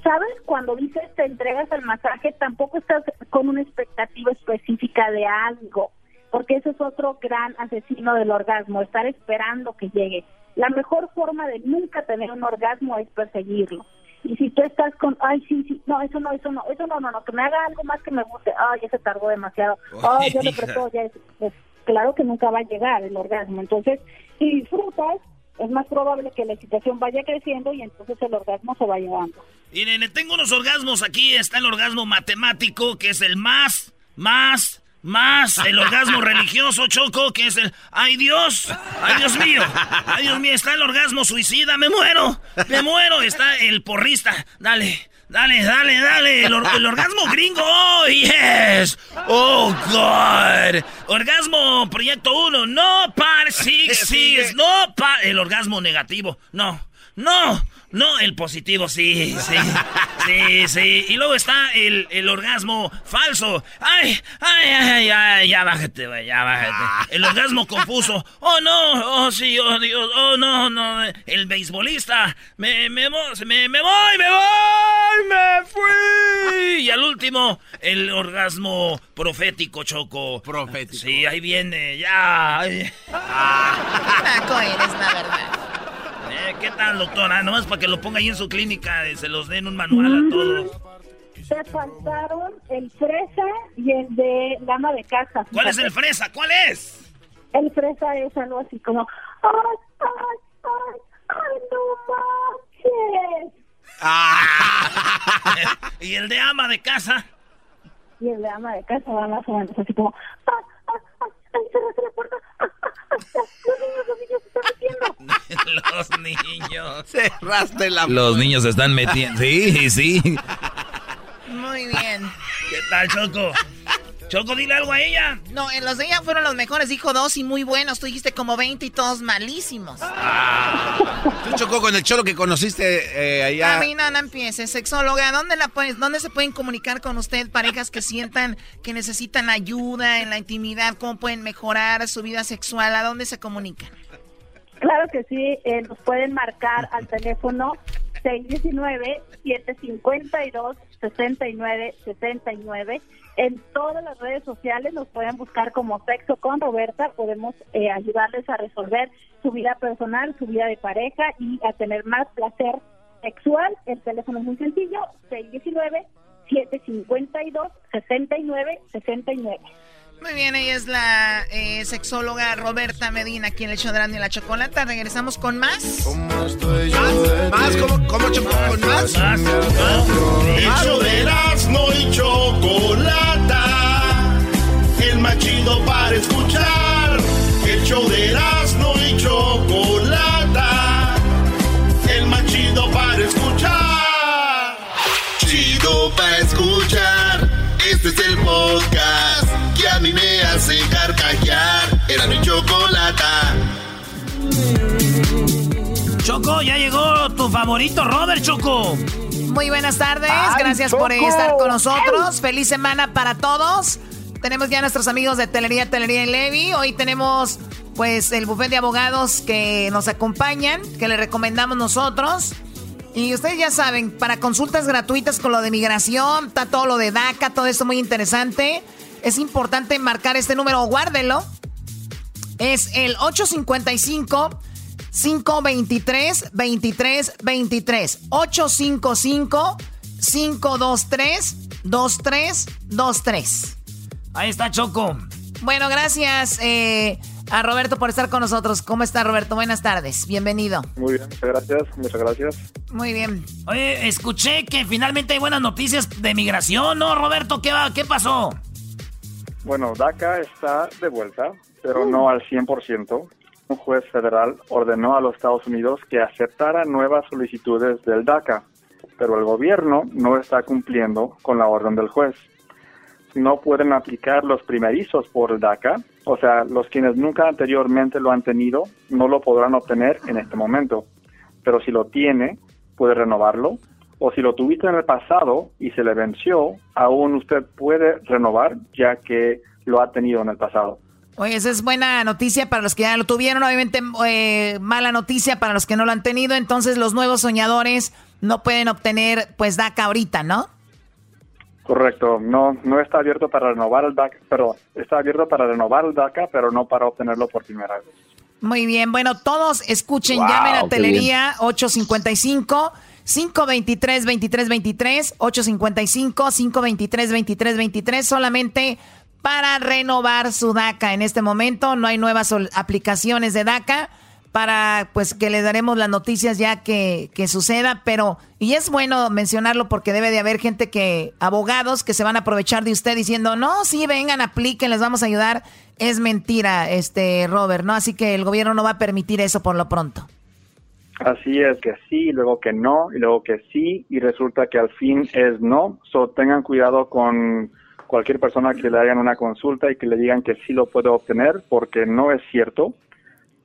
¿Sabes? Cuando dices te entregas al masaje, tampoco estás con una expectativa específica de algo porque ese es otro gran asesino del orgasmo, estar esperando que llegue. La mejor forma de nunca tener un orgasmo es perseguirlo. Y si tú estás con, ay, sí, sí, no, eso no, eso no, eso no, no, no, que me haga algo más que me guste, ay, ya se tardó demasiado, ay, ya le prestó, ya es, pues, claro que nunca va a llegar el orgasmo. Entonces, si disfrutas, es más probable que la excitación vaya creciendo y entonces el orgasmo se va llevando. Miren, tengo unos orgasmos aquí, está el orgasmo matemático, que es el más, más, más el orgasmo religioso, Choco, que es el... ¡Ay, Dios! ¡Ay, Dios mío! ¡Ay, Dios mío! Está el orgasmo suicida, me muero, me muero. Está el porrista, dale. Dale, dale, dale. El, orgasmo gringo. Oh, yes. Oh, God. Orgasmo proyecto 1. No, par, sigue, sigue. No, par. El orgasmo negativo. No, no. No, el positivo, sí, sí. Sí, sí. Y luego está el, el orgasmo falso. Ay, ay, ay, ay, ya bájate, güey, ya bájate. Ah. El orgasmo confuso. Oh, no, oh, sí, oh, Dios, oh, no, no. El beisbolista. Me, me, me, me voy, me voy, me fui. Y al último, el orgasmo profético, Choco. Profético. Sí, ahí viene, ya. Ah. eres, la verdad. Eh, ¿Qué tal, doctora? Nomás para que lo ponga ahí en su clínica, y se los den un manual a todos. Te faltaron el fresa y el de dama de casa. ¿Cuál es el fresa? ¿Cuál es? El fresa es algo así como... ¡Ay, ay, ay! ¡Ay, no manches! Ah. ¿Y el de ama de casa? Y el de ama de casa va más o menos así como... ¡Ay, ay, ay! ¡Ay, cerraste la puerta! ¡Ay, ay, ay! ¡Los niños, los niños se están metiendo! los niños. Cerraste la Los niños se están metiendo. Sí, sí. Muy bien. ¿Qué tal, Choco? Choco, dile algo a ella. No, en los de ella fueron los mejores. Dijo dos y muy buenos. Tú dijiste como 20 y todos malísimos. Ah. Tú chocó con el cholo que conociste eh, allá. A mí no, no empieces. Sexóloga, ¿dónde, la puedes, ¿dónde se pueden comunicar con usted parejas que sientan que necesitan ayuda en la intimidad? ¿Cómo pueden mejorar su vida sexual? ¿A dónde se comunican? Claro que sí, eh, nos pueden marcar al teléfono 619-752-6969. En todas las redes sociales nos pueden buscar como Sexo con Roberta. Podemos eh, ayudarles a resolver su vida personal, su vida de pareja y a tener más placer sexual. El teléfono es muy sencillo, 619 1-800-752-6969. Muy bien, ella es la eh, sexóloga Roberta Medina aquí en el show de la Chocolata. Regresamos con más. ¿Más? ¿Más? ¿Cómo, cómo con más? Más. El show de Erasmo y Chocolata. El más chido para escuchar. El show de Erasmo y Chocolata. El más chido para escuchar. Chido para escuchar. Este es el podcast que a mí me hace carcajear. Era mi chocolata. Choco, ya llegó tu favorito, Robert Choco. Muy buenas tardes, gracias por estar con nosotros. Feliz semana para todos. Tenemos ya nuestros amigos de Telería, Telería y Levi. Hoy tenemos pues el buffet de abogados que nos acompañan, que le recomendamos nosotros. Y ustedes ya saben, para consultas gratuitas con lo de migración, está todo lo de DACA, todo esto muy interesante. Es importante marcar este número, guárdelo. Es el 855 523 2323 855 523 2323. Ahí está Choco. Bueno, gracias eh, a Roberto por estar con nosotros. ¿Cómo está Roberto? Buenas tardes. Bienvenido. Muy bien, muchas gracias. Muchas gracias. Muy bien. Oye, escuché que finalmente hay buenas noticias de migración, ¿no, Roberto? ¿Qué, va? ¿Qué pasó? Bueno, DACA está de vuelta, pero no al 100%. Un juez federal ordenó a los Estados Unidos que aceptara nuevas solicitudes del DACA, pero el gobierno no está cumpliendo con la orden del juez. No pueden aplicar los primerizos por el DACA, o sea, los quienes nunca anteriormente lo han tenido no lo podrán obtener en este momento. Pero si lo tiene, puede renovarlo o si lo tuviste en el pasado y se le venció, aún usted puede renovar ya que lo ha tenido en el pasado. Oye, esa es buena noticia para los que ya lo tuvieron, obviamente eh, mala noticia para los que no lo han tenido, entonces los nuevos soñadores no pueden obtener pues DACA ahorita, ¿no? Correcto, no no está abierto para renovar el DACA, pero está abierto para renovar el DACA, pero no para obtenerlo por primera vez. Muy bien, bueno, todos escuchen, llamen a Telería 855 523 2323 855 523 2323 solamente para renovar su DACA en este momento. No hay nuevas aplicaciones de DACA para pues que le daremos las noticias ya que, que, suceda, pero y es bueno mencionarlo porque debe de haber gente que, abogados que se van a aprovechar de usted diciendo, no, sí, vengan, apliquen, les vamos a ayudar. Es mentira, este Robert, ¿no? Así que el gobierno no va a permitir eso por lo pronto. Así es que sí, luego que no, y luego que sí, y resulta que al fin es no. So, tengan cuidado con cualquier persona que le hagan una consulta y que le digan que sí lo puede obtener, porque no es cierto.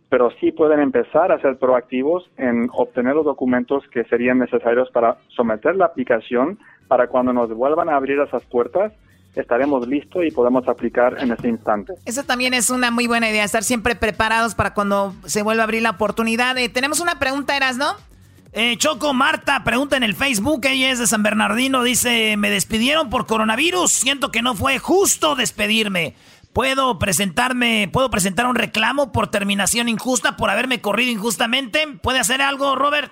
Pero sí pueden empezar a ser proactivos en obtener los documentos que serían necesarios para someter la aplicación para cuando nos vuelvan a abrir esas puertas estaremos listos y podemos aplicar en ese instante. Eso también es una muy buena idea, estar siempre preparados para cuando se vuelva a abrir la oportunidad. Eh, tenemos una pregunta, Eras, ¿no? Eh, Choco Marta pregunta en el Facebook, ella es de San Bernardino, dice, me despidieron por coronavirus, siento que no fue justo despedirme. ¿Puedo presentarme, puedo presentar un reclamo por terminación injusta, por haberme corrido injustamente? ¿Puede hacer algo, Robert?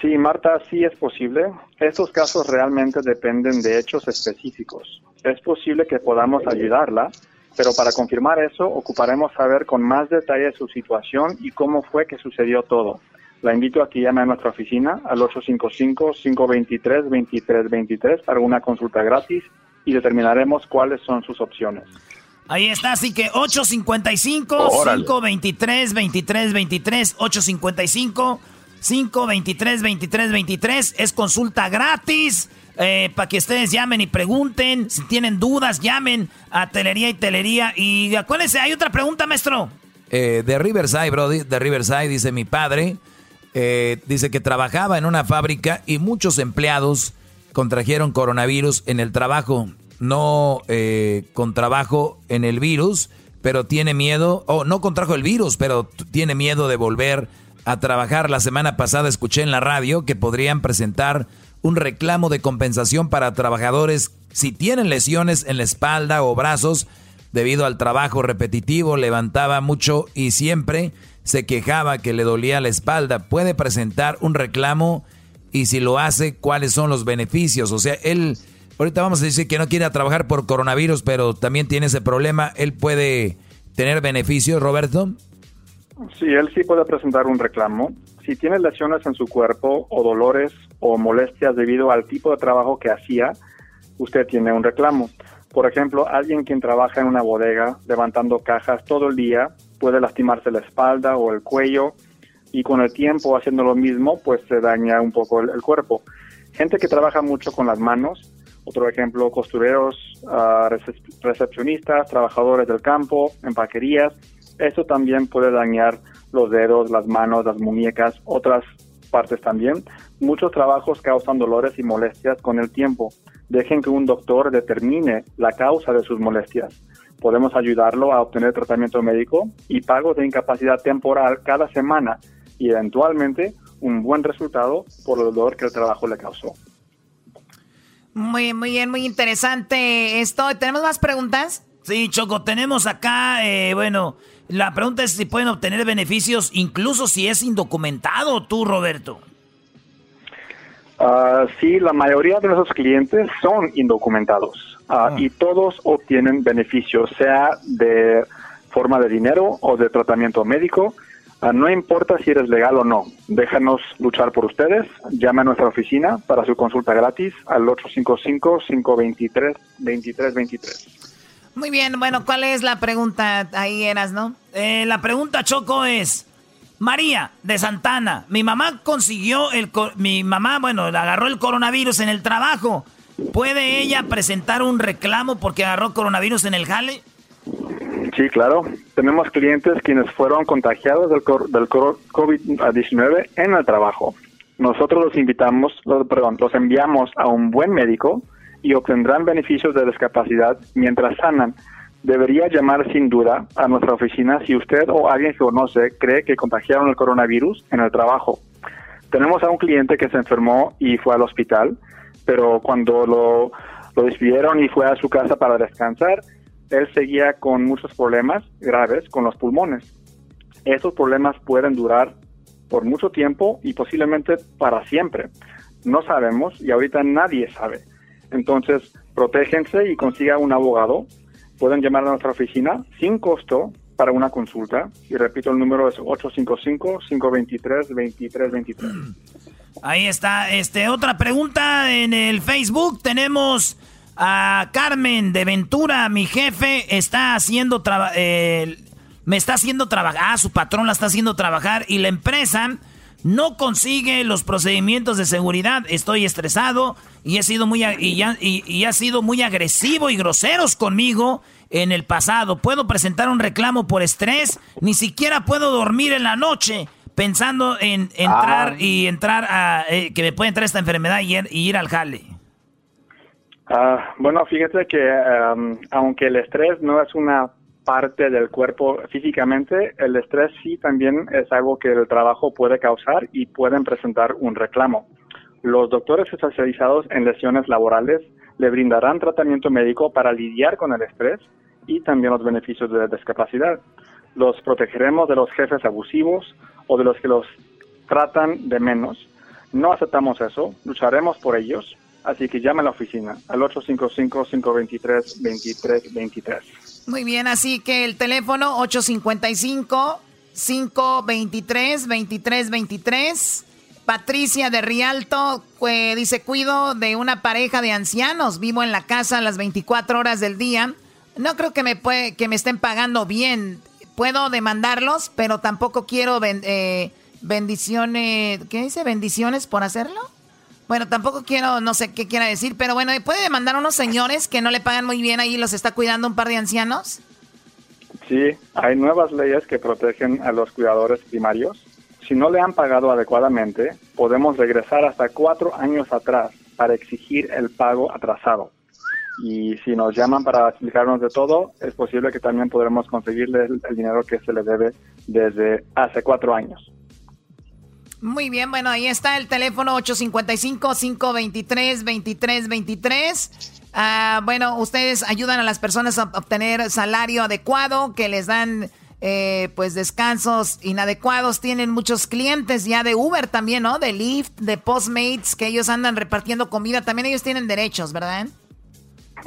Sí, Marta, sí es posible. Estos casos realmente dependen de hechos específicos. Es posible que podamos ayudarla, pero para confirmar eso ocuparemos saber con más detalle su situación y cómo fue que sucedió todo. La invito a que llame a nuestra oficina al 855-523-2323 para una consulta gratis y determinaremos cuáles son sus opciones. Ahí está, así que 855-523-2323, 855 523 23 23 es consulta gratis eh, para que ustedes llamen y pregunten. Si tienen dudas, llamen a Telería y Telería. Y acuérdense, hay otra pregunta, maestro. Eh, de Riverside, Brody, de Riverside, dice mi padre. Eh, dice que trabajaba en una fábrica y muchos empleados contrajeron coronavirus en el trabajo. No con trabajo en el virus, pero tiene miedo, o no contrajo el virus, pero tiene miedo de volver a trabajar. La semana pasada escuché en la radio que podrían presentar un reclamo de compensación para trabajadores si tienen lesiones en la espalda o brazos debido al trabajo repetitivo, levantaba mucho y siempre se quejaba que le dolía la espalda. Puede presentar un reclamo y si lo hace, cuáles son los beneficios. O sea, él, ahorita vamos a decir que no quiere trabajar por coronavirus, pero también tiene ese problema. ¿Él puede tener beneficios, Roberto? Sí, él sí puede presentar un reclamo. Si tiene lesiones en su cuerpo o dolores o molestias debido al tipo de trabajo que hacía, usted tiene un reclamo. Por ejemplo, alguien quien trabaja en una bodega levantando cajas todo el día puede lastimarse la espalda o el cuello y con el tiempo haciendo lo mismo pues se daña un poco el, cuerpo. Gente que trabaja mucho con las manos, otro ejemplo, costureros, ah, recepcionistas, trabajadores del campo, empaquerías, eso también puede dañar los dedos, las manos, las muñecas, otras partes también. Muchos trabajos causan dolores y molestias con el tiempo. Dejen que un doctor determine la causa de sus molestias. Podemos ayudarlo a obtener tratamiento médico y pago de incapacidad temporal cada semana y eventualmente un buen resultado por el dolor que el trabajo le causó. Muy, muy bien, muy interesante esto. ¿Tenemos más preguntas? Sí, Choco, tenemos acá, eh, bueno, la pregunta es si pueden obtener beneficios incluso si es indocumentado tú, Roberto. Uh, sí, la mayoría de nuestros clientes son indocumentados ah, ah. y todos obtienen beneficios, sea de forma de dinero o de tratamiento médico. No importa si eres legal o no, déjanos luchar por ustedes. Llame a nuestra oficina para su consulta gratis al 855-523-2323. Muy bien, bueno, ¿cuál es la pregunta ahí, Eras, no? Eh, la pregunta, Choco, es... María de Santana, mi mamá consiguió el... Mi mamá, bueno, agarró el coronavirus en el trabajo. ¿Puede ella presentar un reclamo porque agarró coronavirus en el jale? Sí, claro. Tenemos clientes quienes fueron contagiados del, del COVID-19 en el trabajo. Nosotros los invitamos, perdón, los enviamos a un buen médico y obtendrán beneficios de discapacidad mientras sanan. Debería llamar sin duda a nuestra oficina si usted o alguien que conoce cree que contagiaron el coronavirus en el trabajo. Tenemos a un cliente que se enfermó y fue al hospital, pero cuando lo, lo despidieron y fue a su casa para descansar, él seguía con muchos problemas graves con los pulmones. Esos problemas pueden durar por mucho tiempo y posiblemente para siempre. No sabemos y ahorita nadie sabe. Entonces, protéjense y consiga un abogado. Pueden llamar a nuestra oficina sin costo para una consulta. Y repito, el número es 855-523-2323. Ahí está. Este, otra pregunta en el Facebook. Tenemos a Carmen de Ventura. Mi jefe está haciendo eh, me está haciendo trabajar. Ah, su patrón la está haciendo trabajar. Y la empresa no consigue los procedimientos de seguridad, estoy estresado y he sido muy y, y, ha sido muy agresivo y groseros conmigo en el pasado. Puedo presentar un reclamo por estrés, ni siquiera puedo dormir en la noche pensando en entrar ah. y entrar a eh, que me puede entrar esta enfermedad y, ir al jale. Ah, bueno, fíjate que um, aunque el estrés no es una parte del cuerpo físicamente, el estrés sí también es algo que el trabajo puede causar y pueden presentar un reclamo. Los doctores especializados en lesiones laborales le brindarán tratamiento médico para lidiar con el estrés y también los beneficios de discapacidad. Los protegeremos de los jefes abusivos o de los que los tratan de menos. No aceptamos eso, lucharemos por ellos, así que llame a la oficina al 855-523-2323. Muy bien, así que el teléfono 855 523 2323. Patricia de Rialto dice, cuido de una pareja de ancianos, vivo en la casa las 24 horas del día. No creo que me, puede, que me estén pagando bien. Puedo demandarlos, pero tampoco quiero eh, bendiciones, ¿qué dice? ¿Bendiciones por hacerlo? Bueno, tampoco quiero, no sé qué quiera decir, pero bueno, ¿puede demandar a unos señores que no le pagan muy bien ahí y los está cuidando un par de ancianos? Sí, hay nuevas leyes que protegen a los cuidadores primarios. Si no le han pagado adecuadamente, podemos regresar hasta cuatro años atrás para exigir el pago atrasado. Y si nos llaman para explicarnos de todo, es posible que también podremos conseguirle el dinero que se le debe desde hace cuatro años. Muy bien, bueno, ahí está el teléfono 855-523-2323. Ah, bueno, ustedes ayudan a las personas a obtener salario adecuado, que les dan eh, pues descansos inadecuados. Tienen muchos clientes ya de Uber también, ¿no? De Lyft, de Postmates, que ellos andan repartiendo comida. También ellos tienen derechos, ¿verdad?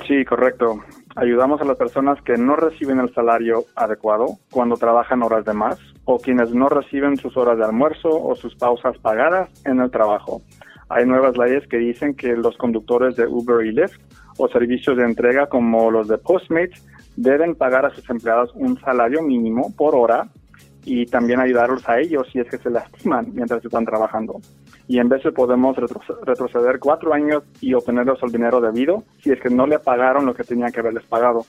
Sí, correcto. Ayudamos a las personas que no reciben el salario adecuado cuando trabajan horas de más o quienes no reciben sus horas de almuerzo o sus pausas pagadas en el trabajo. Hay nuevas leyes que dicen que los conductores de Uber y Lyft o servicios de entrega como los de Postmates deben pagar a sus empleados un salario mínimo por hora y también ayudarlos a ellos si es que se lastiman mientras están trabajando. Y en vez de podemos retroceder cuatro años y obtenerlos el dinero debido si es que no le pagaron lo que tenían que haberles pagado.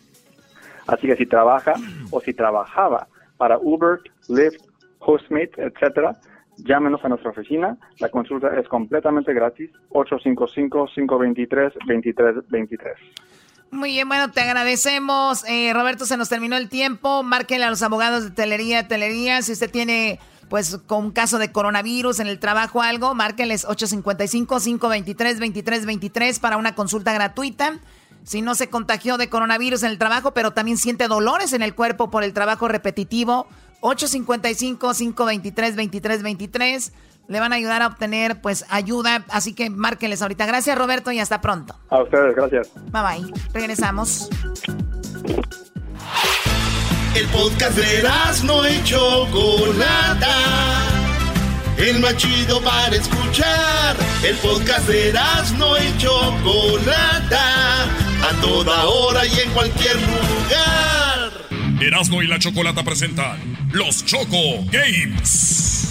Así que si trabaja o si trabajaba para Uber, Lyft, Postmates, etcétera, llámenos a nuestra oficina. La consulta es completamente gratis. 855-523-2323. Muy bien, bueno, te agradecemos. Eh, Roberto, se nos terminó el tiempo. Márquenle a los abogados de Telería, Telería. Si usted tiene, pues, con un caso de coronavirus en el trabajo o algo, márquenles 855-523-2323 para una consulta gratuita. Si no se contagió de coronavirus en el trabajo, pero también siente dolores en el cuerpo por el trabajo repetitivo, 855-523-2323 le van a ayudar a obtener pues ayuda, así que márquenles ahorita. Gracias Roberto y hasta pronto. A ustedes, gracias. Bye bye. Regresamos. El podcast de no hecho Chocolata. El más chido para escuchar. El podcast de no hecho Chocolata. A toda hora y en cualquier lugar. Erasmo y la Chocolata presentan Los Choco Games.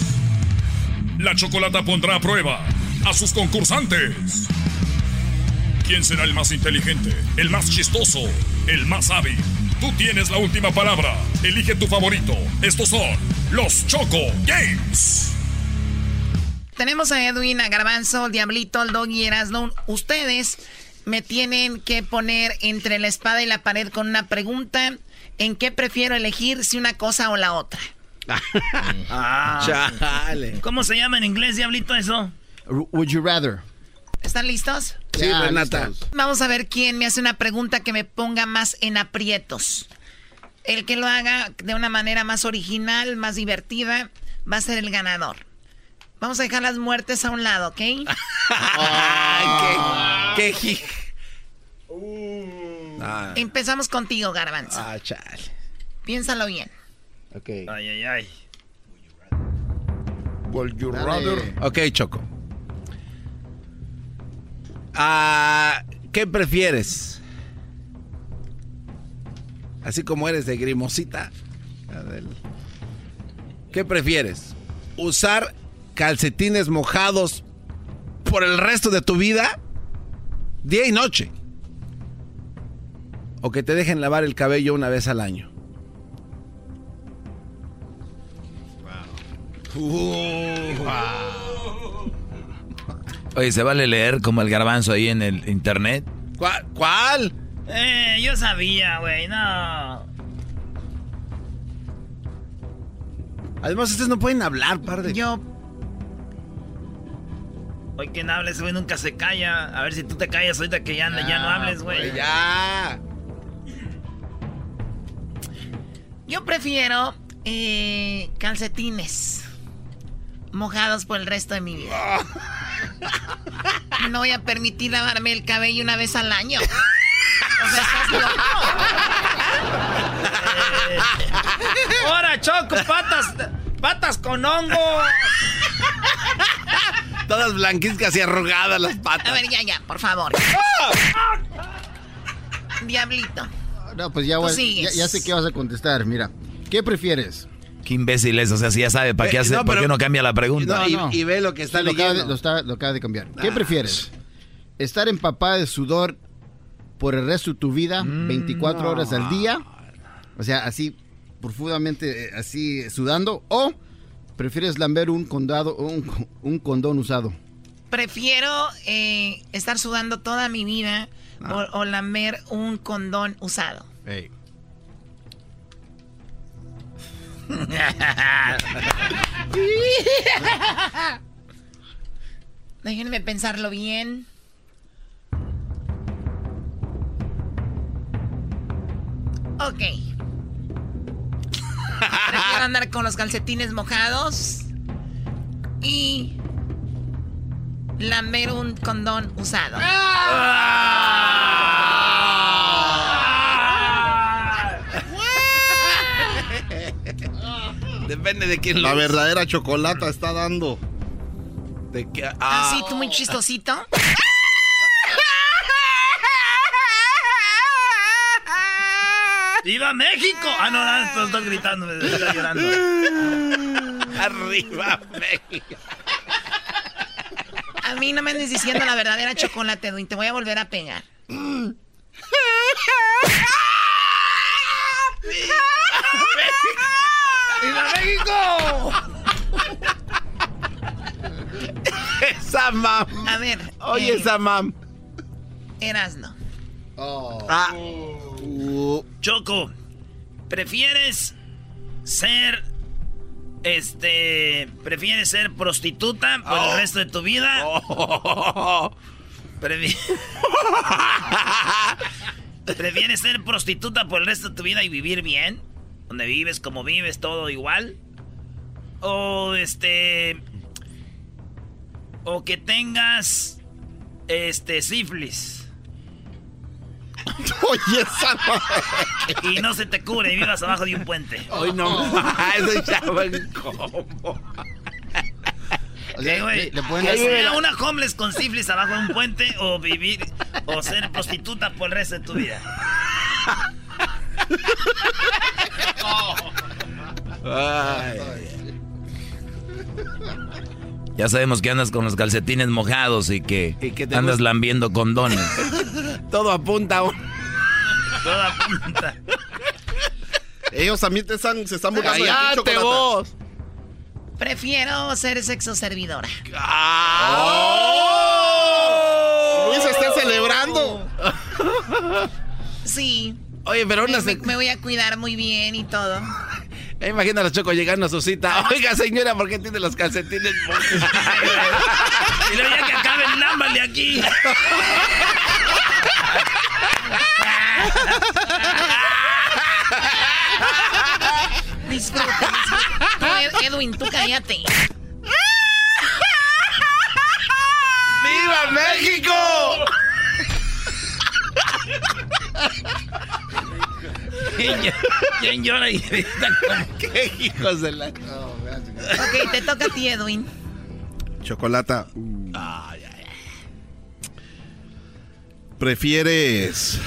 La Chocolata pondrá a prueba a sus concursantes. ¿Quién será el más inteligente, el más chistoso, el más hábil? Tú tienes la última palabra. Elige tu favorito. Estos son los Choco Games. Tenemos a Edwin, a Garbanzo, Diablito, el Doggy Erasno. Ustedes me tienen que poner entre la espada y la pared con una pregunta. ¿En qué prefiero elegir si una cosa o la otra? ah, Chale. ¿Cómo se llama en inglés, diablito, eso? Would you rather? ¿Están listos? Sí, Renata. Vamos a ver quién me hace una pregunta que me ponga más en aprietos. El que lo haga de una manera más original, más divertida, va a ser el ganador. Vamos a dejar las muertes a un lado, ¿ok? Ay, qué, qué ah. Empezamos contigo, Garbanzo. Ah, chale. Piénsalo bien. Ok. Ay, ay, ay. Would you rather? Ok, Choco. Ah, ¿Qué prefieres? Así como eres de grimosita. ¿Qué prefieres? ¿Usar calcetines mojados por el resto de tu vida? Día y noche. ¿O que te dejen lavar el cabello una vez al año? Oye, ¿se vale leer como el garbanzo ahí en el internet? ¿Cuál? Eh, yo sabía, güey, no. Además, ustedes no pueden hablar, par de... Yo... Hoy quien hables, güey, nunca se calla. A ver si tú te callas ahorita que ya, ya no hables, güey. Ya. Yo prefiero eh, calcetines mojados por el resto de mi vida. No voy a permitir lavarme el cabello una vez al año. O sea, estás loco. ¡Ahora, Choco! ¡Patas! ¡Patas con hongo! Todas blanquizcas y arrugadas las patas. A ver, ya, ya, por favor. Diablito. No, pues ya, ya, ya sé qué vas a contestar. Mira, ¿qué prefieres? Qué imbécil es, o sea, si ya sabe para qué hace, ¿por qué no cambia la pregunta? y, ve lo que está lo acaba, de, lo, acaba de cambiar. ¿Qué ah. prefieres? ¿Estar empapada de sudor por el resto de tu vida, 24 mm, horas al día? O sea, así profundamente, eh, así sudando. ¿O prefieres lamber un, condado, un, un condón usado? Prefiero eh, estar sudando toda mi vida o, lamber un condón usado. Déjenme pensarlo bien. Ok. Prefiero andar con los calcetines mojados y lamer un condón usado. Depende de quién La lo verdadera chocolata está dando. ¿De qué? Ah, sí, tú muy chistosito. ¡Viva México! Ah, no, no, no, estás gritando, me estás llorando. Arriba México. A mí no me andes diciendo la verdadera chocolate, Edwin. Te voy a volver a pegar. ¡Viva México! esa mam. A ver. Oye, eh, esa mam. Erasno. Ah. Choco, ¿prefieres ser. Este. ¿Prefieres ser prostituta por el resto de tu vida? Prefi- ¿Prefieres ser prostituta por el resto de tu vida y vivir bien? Donde vives, como vives, todo igual. O este. O que tengas. Este, sífilis. Oye, esa Y no se te cubre y vivas abajo de un puente. Hoy no Eso ya va incómodo. ¿Qué, güey? le pueden ¿Que hacer- una homeless con sífilis abajo de un puente o vivir o ser prostituta por el resto de tu vida? Ya sabemos que andas con los calcetines mojados y que, andas lambiendo condones. Todo apunta a un... Toda punta. Ellos también te están, se están burlando de ti, ¡Cállate chocolata. vos! Prefiero ser sexo servidora. ¡Oh! Luis está celebrando. Sí. Oye, pero una... Me, me voy a cuidar muy bien y todo. Me imagino a los chocos llegando a su cita. Oiga, señora, ¿por qué tiene los calcetines? Y luego ya que acaben, lámbale aquí. Ed- Edwin, tú cállate. ¡Viva México! ¿Quién, llora y grita como- ¡Qué hijos de la... Ok, te toca a ti, Edwin. Chocolata. ¿Prefieres.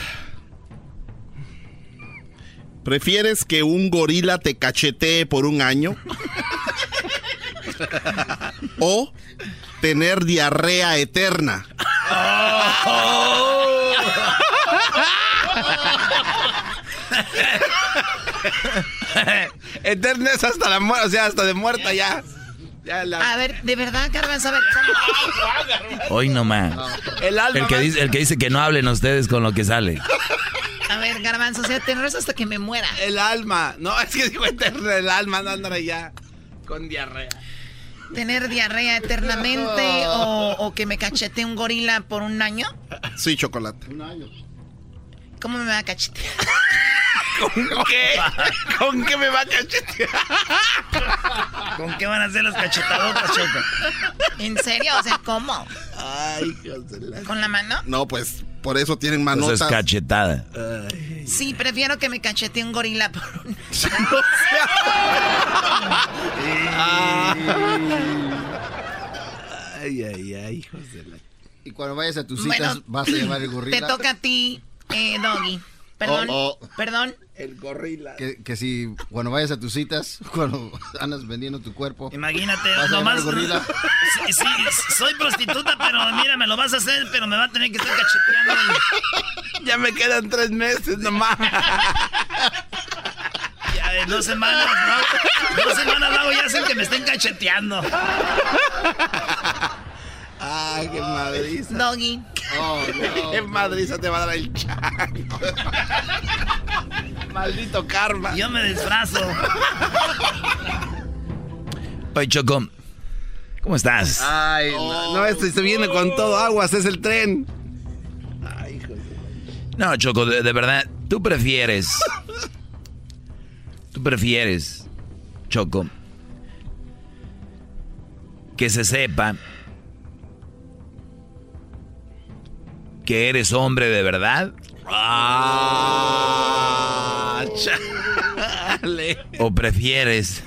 ¿Prefieres que un gorila te cachetee por un año? ¿O tener diarrea eterna? Eterna es hasta la muerte, o sea, hasta de muerta ya. La... A ver, de verdad, Garbanzo, a ver. Hoy nomás. El alma El que, más- dice, el que dice que no hablen ustedes con lo que sale. A ver, Garbanzo, o sea, te enredas hasta que me muera. El alma. No, es que digo eterna, el alma, no andar ya con diarrea. ¿Tener diarrea eternamente o, o que me cachete un gorila por un año? Sí, chocolate. ¿Cómo me va a cachetear? ¿Con qué? ¿Con qué me va a cachetear? ¿Con qué van a hacer las cachetadotas, Choco? ¿En serio? O sea, ¿cómo? Ay, hijos de la- ¿Con la mano? No, pues por eso tienen Eso manotas. es cachetada. Sí, prefiero que me cachete un gorila por un Ay, ay, ay, hijos de la... Y cuando vayas a tus Bueno, citas, vas a llevar el Te gorila. toca a ti, eh, Doggy. Perdón, Oh, oh. perdón. El gorila. Que, que si cuando vayas a tus citas, cuando andas vendiendo tu cuerpo. Imagínate, vas a llevar nomás. el gorila. Sí, sí, soy prostituta, pero mira, me lo vas a hacer, pero me va a tener que estar cacheteando. Ya me quedan tres meses nomás. Ya de dos semanas, ¿no? Dos semanas luego ya hacen que me estén cacheteando. Ay, qué madriza. Doggy. Oh, no. Qué madriza te va a dar el chango. Maldito karma. Yo me disfrazo. Oye, Choco, ¿cómo estás? Ay, no, no, este se viene con todo aguas, es el tren. Ay, hijo de... No, Choco, de, de verdad, tú prefieres. Tú prefieres Choco, que se sepa que eres hombre de verdad. Ah, ¿O prefieres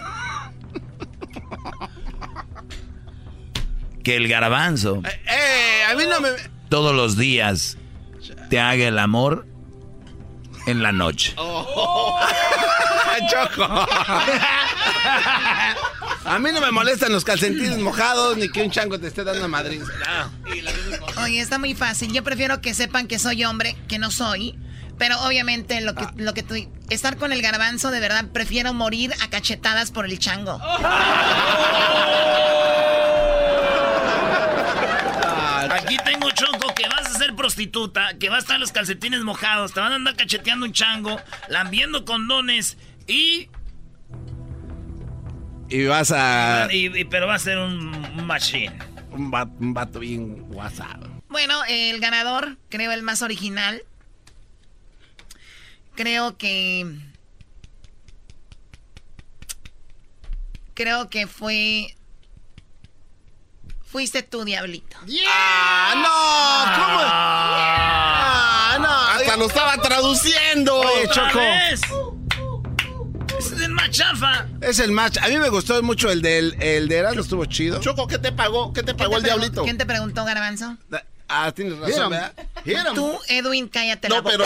que el garbanzo Eh, a mí no me. todos los días te haga el amor en la noche? Oh. Choco. A mí no me molestan los calcetines mojados ni que un chango te esté dando madrid. Oye, está muy fácil. Yo prefiero que sepan que soy hombre, que no soy. Pero obviamente lo que, lo que tú... Estar con el garbanzo, de verdad, prefiero morir a cachetadas por el chango. Aquí tengo Choco que vas a ser prostituta, que vas a estar los calcetines mojados, te van a andar cacheteando un chango, lambiendo condones y. Y vas a. y- y- pero va a ser un machine. Un vato, un vato bien WhatsApp. Bueno, el ganador, creo el más original. Creo que. Creo que fue. Fuiste tú, Diablito. ¡Ah, no! ¿Cómo? ¡Ah, no! Hasta lo estaba traduciendo. Oye, ¡Otra Choco. vez! Ese es el más chafa. Es el match. A mí me gustó mucho el del el de Erasmo, estuvo chido. Choco, ¿qué te pagó? ¿Qué te pagó el ¿Quién te diablito? ¿Quién te preguntó, Garbanzo? Ah, tienes razón. ¿verdad? Tú, Edwin, cállate la No, pero.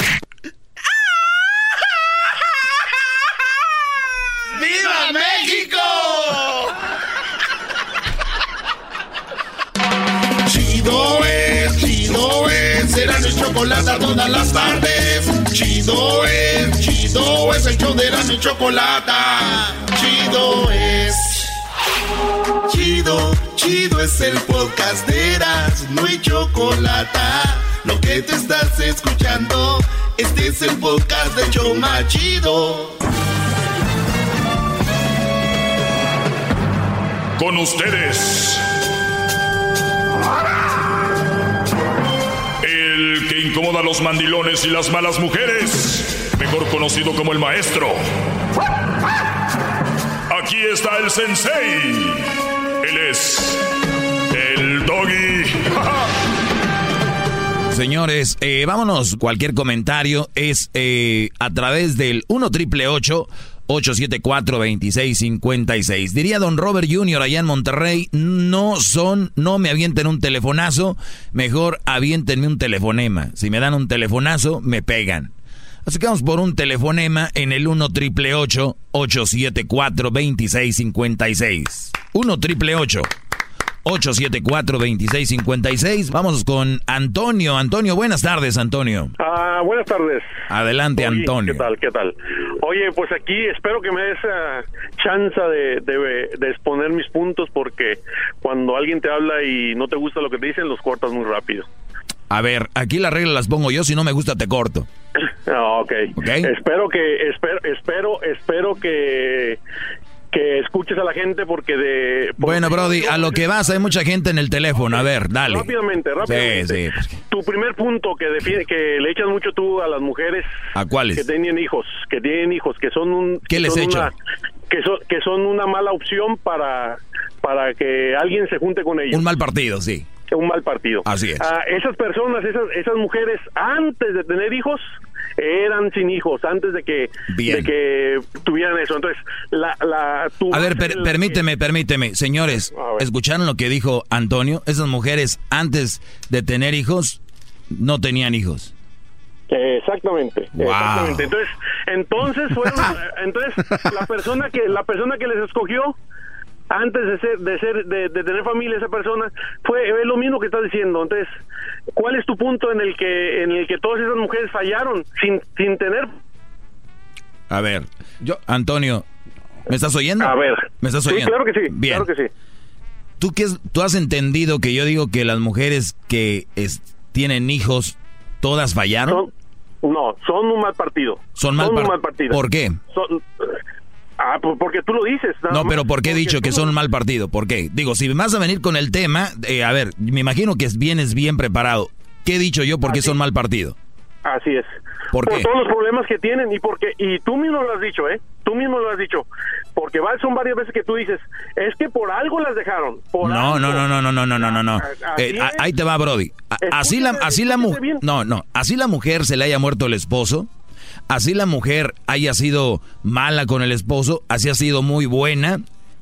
Chido es, chido es, será mi chocolate todas las tardes. Chido es, chido es, el show de Erasmo y chocolate. Chido es. Chido, chido es el podcast de Erasmo y chocolate. Lo que te estás escuchando, este es el podcast de Choma Chido. Con ustedes. A los mandilones y las malas mujeres. Mejor conocido como el maestro. Aquí está el sensei. Él es el doggy. Señores, eh, vámonos. Cualquier comentario es eh, a través del 1 triple 874 2656. Diría don Robert Jr. allá en Monterrey, no son, no me avienten un telefonazo, mejor avientenme un telefonema. Si me dan un telefonazo, me pegan. Así que vamos por un telefonema en el 1 triple 874 2656. 1 triple 874-2656. Vamos con Antonio. Antonio, buenas tardes, Antonio. Ah, buenas tardes. Adelante, Oye, Antonio. ¿Qué tal? ¿Qué tal? Oye, pues aquí espero que me des ah, chance de, de- de exponer mis puntos porque cuando alguien te habla y no te gusta lo que te dicen, los cortas muy rápido. A ver, aquí las reglas las pongo yo, si no me gusta te corto. Ah, ok. Espero que, espero, espero, espero que, que escuches a la gente porque de... Bueno, Brody, a lo que vas, hay mucha gente en el teléfono. A ver, dale. Rápidamente, rápidamente. Sí, sí. Tu primer punto que defiende, que le echas mucho tú a las mujeres ¿A cuáles? que tienen hijos, que tienen hijos, que son un ¿Qué que les una- que son que son una mala opción para para que alguien se junte con ellos. Un mal partido, sí. Un mal partido. Así es. Ah, esas personas, esas esas mujeres antes de tener hijos eran sin hijos antes de que de que tuvieran eso. Entonces, la la tu A ver, per- permíteme, permíteme. Señores, ¿escucharon lo que dijo Antonio? Esas mujeres antes de tener hijos no tenían hijos. Exactamente, Wow. exactamente. Entonces, entonces fueron, entonces la persona que la persona que les escogió antes de ser de ser de, de tener familia esa persona fue es lo mismo que estás diciendo. Entonces, ¿cuál es tu punto en el que en el que todas esas mujeres fallaron sin sin tener A ver, yo, Antonio, ¿me estás oyendo? A ver. ¿Me estás Sí, oyendo? claro que sí, Bien. claro que sí. ¿Tú, qué ¿Tú has entendido que yo digo que las mujeres que es- tienen hijos, todas fallaron? No, son un mal partido. Son mal, un par- mal partido. ¿Por qué? Son- Ah, pues porque tú lo dices. No, pero ¿por qué he dicho que son un mal partido? ¿Por qué? Digo, si vas a venir con el tema, eh, a ver, me imagino que vienes bien preparado. ¿Qué he dicho yo por qué son mal partido? Así es. ¿Por, por todos los problemas que tienen y porque y tú mismo lo has dicho, ¿eh? Tú mismo lo has dicho. Porque son varias veces que tú dices, es que por algo las dejaron. No, no, no, no, no, no, no, no, no. Eh, ahí te va, Brody. Así la, así la mujer, no, no, así la mujer se le haya muerto el esposo así la mujer haya sido mala con el esposo, así ha sido muy buena.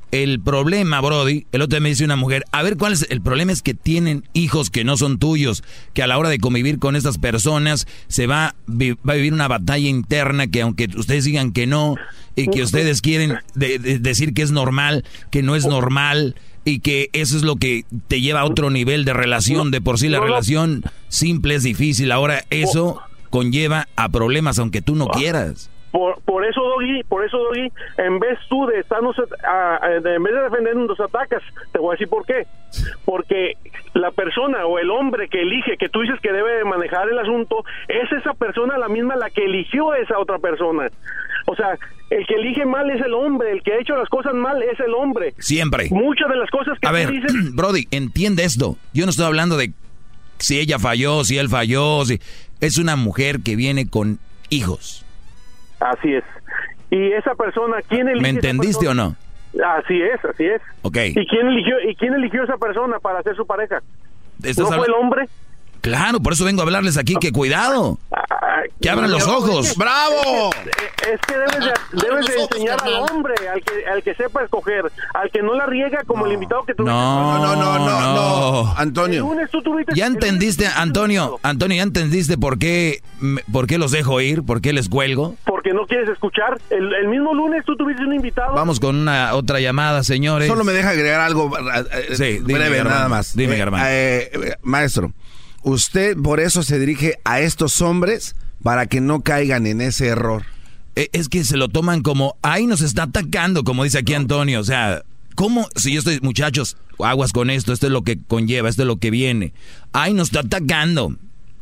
El problema, Brody, el otro día me dice una mujer, a ver cuál es el problema es que tienen hijos que no son tuyos, que a la hora de convivir con estas personas se va, va a vivir una batalla interna que aunque ustedes digan que no y que ustedes quieren de- de- decir que es normal, que no es normal y que eso es lo que te lleva a otro nivel de relación, de por sí la relación simple es difícil, ahora eso conlleva a problemas aunque tú no quieras. Por, por eso, Doggy, por eso, Doggy, en vez tú de estarnos, a- en vez de defendernos, nos atacas. Te voy a decir por qué. Porque la persona o el hombre que elige, que tú dices que debe de manejar el asunto, es esa persona la misma la que eligió a esa otra persona. O sea, el que elige mal es el hombre, el que ha hecho las cosas mal es el hombre. Siempre. Muchas de las cosas que A ver, dices Brody, entiende esto. Yo no estoy hablando de si ella falló, si él falló, si es una mujer que viene con hijos. Así es. Y esa persona, ¿quién elige? ¿Me entendiste o no? Así es, así es. Ok. ¿Y quién eligió y quién eligió esa persona para ser su pareja? ¿Estás ¿No fue el hombre? Claro, por eso vengo a hablarles aquí que cuidado. Que abran los ojos. es que- ¡Bravo! Es, que debes de, debes de enseñar al hombre, al que, al que sepa escoger, al que no la riega como el invitado que tuviste. No, no, no, no, no, Antonio. lunes tú tuviste- Ya entendiste, Antonio, Antonio, ya entendiste por qué, me- por qué los dejo ir, por qué les cuelgo. Porque no quieres escuchar. El, el mismo lunes tú tuviste un invitado. Vamos con una otra llamada, señores. Solo me deja agregar algo eh, eh, Sí, breve, nada más. Dime, Eh, Germán. eh, eh, maestro, usted por eso se dirige a estos hombres para que no caigan en ese error. Eh, Es que se lo toman como, ahí nos está atacando, como dice aquí Antonio. O sea, ¿cómo? Si yo estoy, muchachos, aguas con esto, esto es lo que conlleva, esto es lo que viene. Ahí nos está atacando.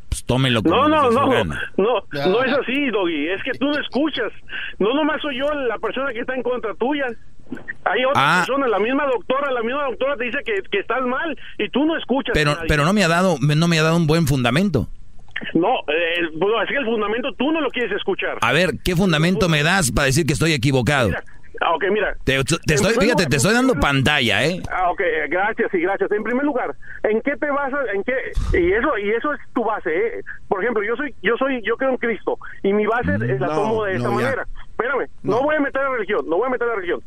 Pues tómenlo como No, no, no, no, no es así, Doggy. Es que tú no escuchas. No nomás soy yo la persona que está en contra tuya. Hay otra Ah. persona, la misma doctora, la misma doctora te dice que, que estás mal y tú no escuchas. a Pero, nadie. pero no me ha dado, no me ha dado un buen fundamento. No, eh, el- bueno, es que el fundamento tú no lo quieres escuchar. A ver, ¿qué fundamento me das para decir que estoy equivocado? Ah, ok, mira. Te, estoy, fíjate, lugar- te estoy dando pantalla, ¿eh? Ah, ok, eh, gracias y gracias. En primer lugar, ¿en qué te basas? ¿En qué? Y eso y eso es tu base, ¿eh? Por ejemplo, yo soy yo soy yo creo en Cristo y mi base la no, tomo de esta no, ya. manera. Espérame, no. voy a meter la religión, no voy a meter la religión.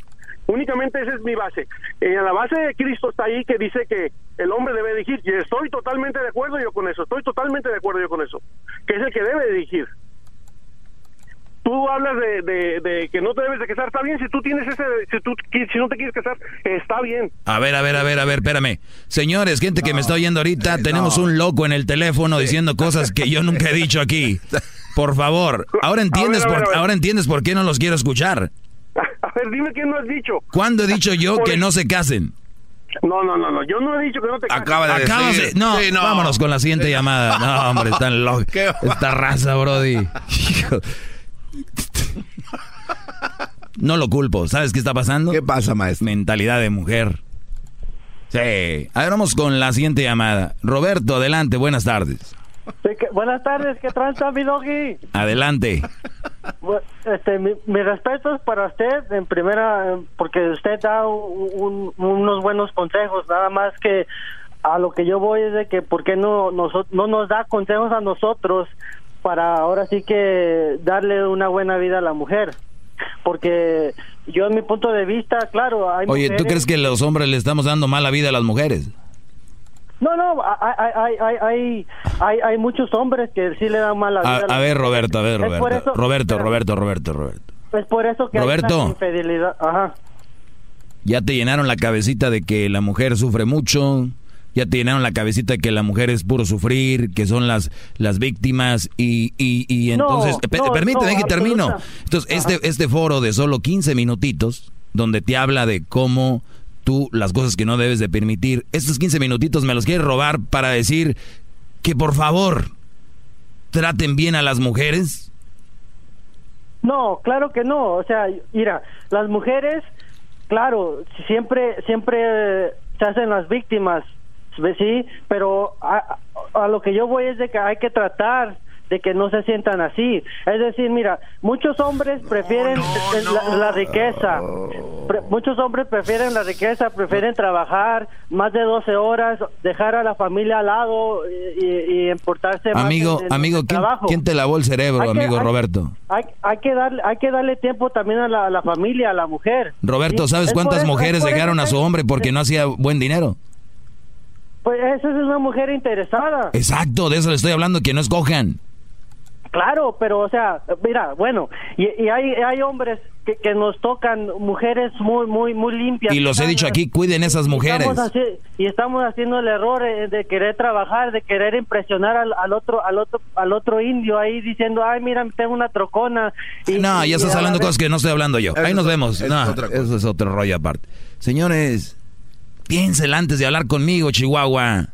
Únicamente esa es mi base. En la base de Cristo está ahí que dice que el hombre debe dirigir y estoy totalmente de acuerdo yo con eso. Estoy totalmente de acuerdo yo con eso. Que es el que debe dirigir. Tú hablas de, de, de que no te debes de casar, está bien. Si tú tienes ese, si tú si no te quieres casar, está bien. A ver, a ver, a ver, a ver, espérame. Señores, gente que me está oyendo ahorita, tenemos un loco en el teléfono diciendo cosas que yo nunca he dicho aquí. Por favor, ahora entiendes, A ver, a ver, por, ahora entiendes por qué no los quiero escuchar. A ver, dime qué no has dicho. ¿Cuándo he dicho yo Por que el- no se casen? No, no, no, no. Yo no he dicho que no te cases. Acabas de- no, vámonos con la siguiente llamada. No, hombre, están locos. Esta raza, Brody. No lo culpo. ¿Sabes qué está pasando? ¿Qué pasa, maestro? Mentalidad de mujer. Sí. A ver, vamos con la siguiente llamada. Roberto, adelante, buenas tardes. Sí, que- buenas tardes, ¿qué tranza, mi doggy? Adelante. Este, mi, mi respeto es para usted, en primera, eh, porque usted da un- un- unos buenos consejos, nada más que a lo que yo voy es de que, ¿por qué no, noso- no nos da consejos a nosotros para ahora sí que darle una buena vida a la mujer? Porque yo, en mi punto de vista, claro, hay Oye, ¿tú crees que los hombres le estamos dando mala vida a las mujeres? No, no, hay, hay, hay, hay, muchos hombres que sí le dan mala vida. A, ver. Roberto, a ver, Roberto. Roberto, Roberto, Roberto, Roberto. Es por eso que Roberto. infidelidad. Ajá. Ya te llenaron la cabecita de que la mujer sufre mucho. Ya te llenaron la cabecita de que la mujer es puro sufrir, que son las, las víctimas y, y, y entonces... pe- no, permíteme que termino. Entonces, este, este foro de solo 15 minutitos, donde te habla de cómo tú, las cosas que no debes de permitir, estos 15 minutitos me los quieres robar para decir que por favor traten bien a las mujeres. No, claro que no. O sea, mira, las mujeres, claro, siempre, siempre se hacen las víctimas, sí, pero a lo que yo voy es de que hay que tratar de que no se sientan así. Es decir, mira, muchos hombres prefieren la, la, riqueza, Pre- muchos hombres prefieren la riqueza, prefieren trabajar más de 12 horas, dejar a la familia al lado y, y- importarse más Amigo, en- en amigo, ¿quién, quién te lavó el cerebro, Hay que- amigo hay- Roberto? Hay, hay que darle, hay que darle tiempo también a la, a la familia, a la mujer. Roberto, Y ¿sabes cuántas eso- mujeres dejaron a que- su hombre porque no hacía buen dinero? Pues esa es una mujer interesada. Exacto, de eso le estoy hablando, que no escojan. Claro, pero o sea, mira, bueno, y, y hay, hay hombres que, que nos tocan mujeres muy, muy, muy limpias. Y los he dicho aquí, cuiden esas Y mujeres. estamos haci- y estamos haciendo el error eh, de querer trabajar, de querer impresionar al, al otro, al otro, al otro indio ahí diciendo, ay, mira, tengo una trocona. Y, No, y- ya estás hablando cosas que no estoy hablando yo. Ahí nos vemos. eso No, es otra cosa. eso es otro rollo aparte. Señores, piénsela antes de hablar conmigo, Chihuahua.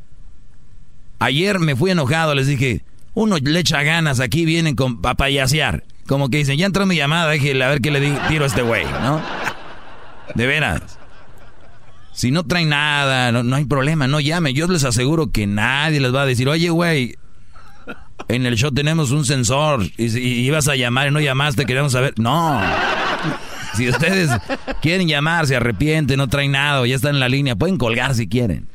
Ayer me fui enojado, les dije, uno le echa ganas, aquí vienen con, a. Como que dicen, ya entró mi llamada, déjele a ver qué le di- tiro a este güey, ¿no? De veras. Si no traen nada, no, hay problema, no llamen. Yo les aseguro que nadie les va a decir, oye, güey, en el show tenemos un sensor y, y ibas a llamar y no llamaste, queremos saber. No. Si ustedes quieren llamar, se arrepienten, no traen nada ya están en la línea, pueden colgar si quieren.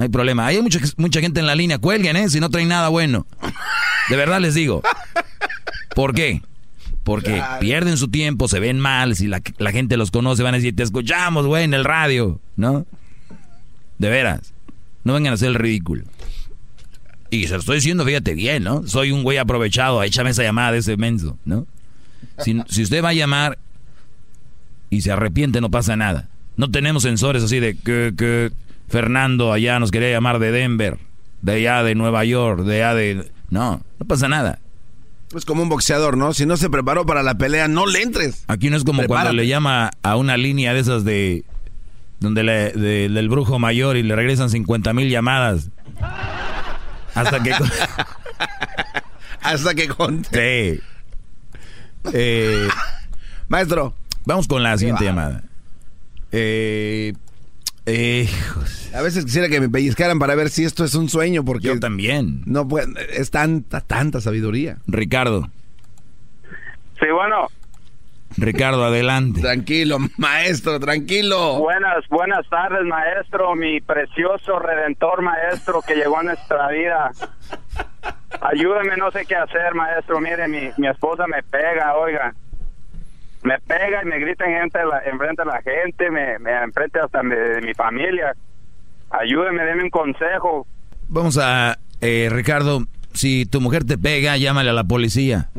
No hay problema. Hay mucha, mucha gente en la línea, cuelguen, ¿eh? Si no traen nada bueno. De verdad les digo. ¿Por qué? Porque pierden su tiempo, se ven mal, si la, la gente los conoce van a decir, te escuchamos, güey, en el radio, ¿no? De veras. No vengan a hacer el ridículo. Y se lo estoy diciendo, fíjate bien, ¿no? Soy un güey aprovechado, échame esa llamada de ese menso, ¿no? Si, si usted va a llamar y se arrepiente, no pasa nada. No tenemos sensores así de que, que Fernando allá nos quería llamar de Denver, de allá de Nueva York, de allá de... No, no pasa nada. Es como un boxeador, ¿no? Si no se preparó para la pelea, no le entres. Aquí no es como cuando le llama a una línea de esas de... Donde le, de- del brujo mayor y le regresan 50 mil llamadas. Hasta que... Hasta que conte. Sí. Eh, Maestro. Vamos con la siguiente va. llamada. Eh, eh, A veces quisiera que me pellizcaran para ver si esto es un sueño, porque... Yo también. No es tanta, tanta sabiduría. Ricardo. Sí, bueno. Ricardo, adelante. Tranquilo, maestro, tranquilo. Buenas, buenas tardes, maestro, mi precioso redentor, maestro, que llegó a nuestra vida. Ayúdeme, no sé qué hacer, maestro. Mire, mi, mi esposa me pega, oiga. Me pega y me grita en gente, la, enfrente de la gente, me, me enfrente hasta de, de mi familia. Ayúdeme, deme un consejo. Vamos a... eh, Ricardo, si tu mujer te pega, llámale a la policía.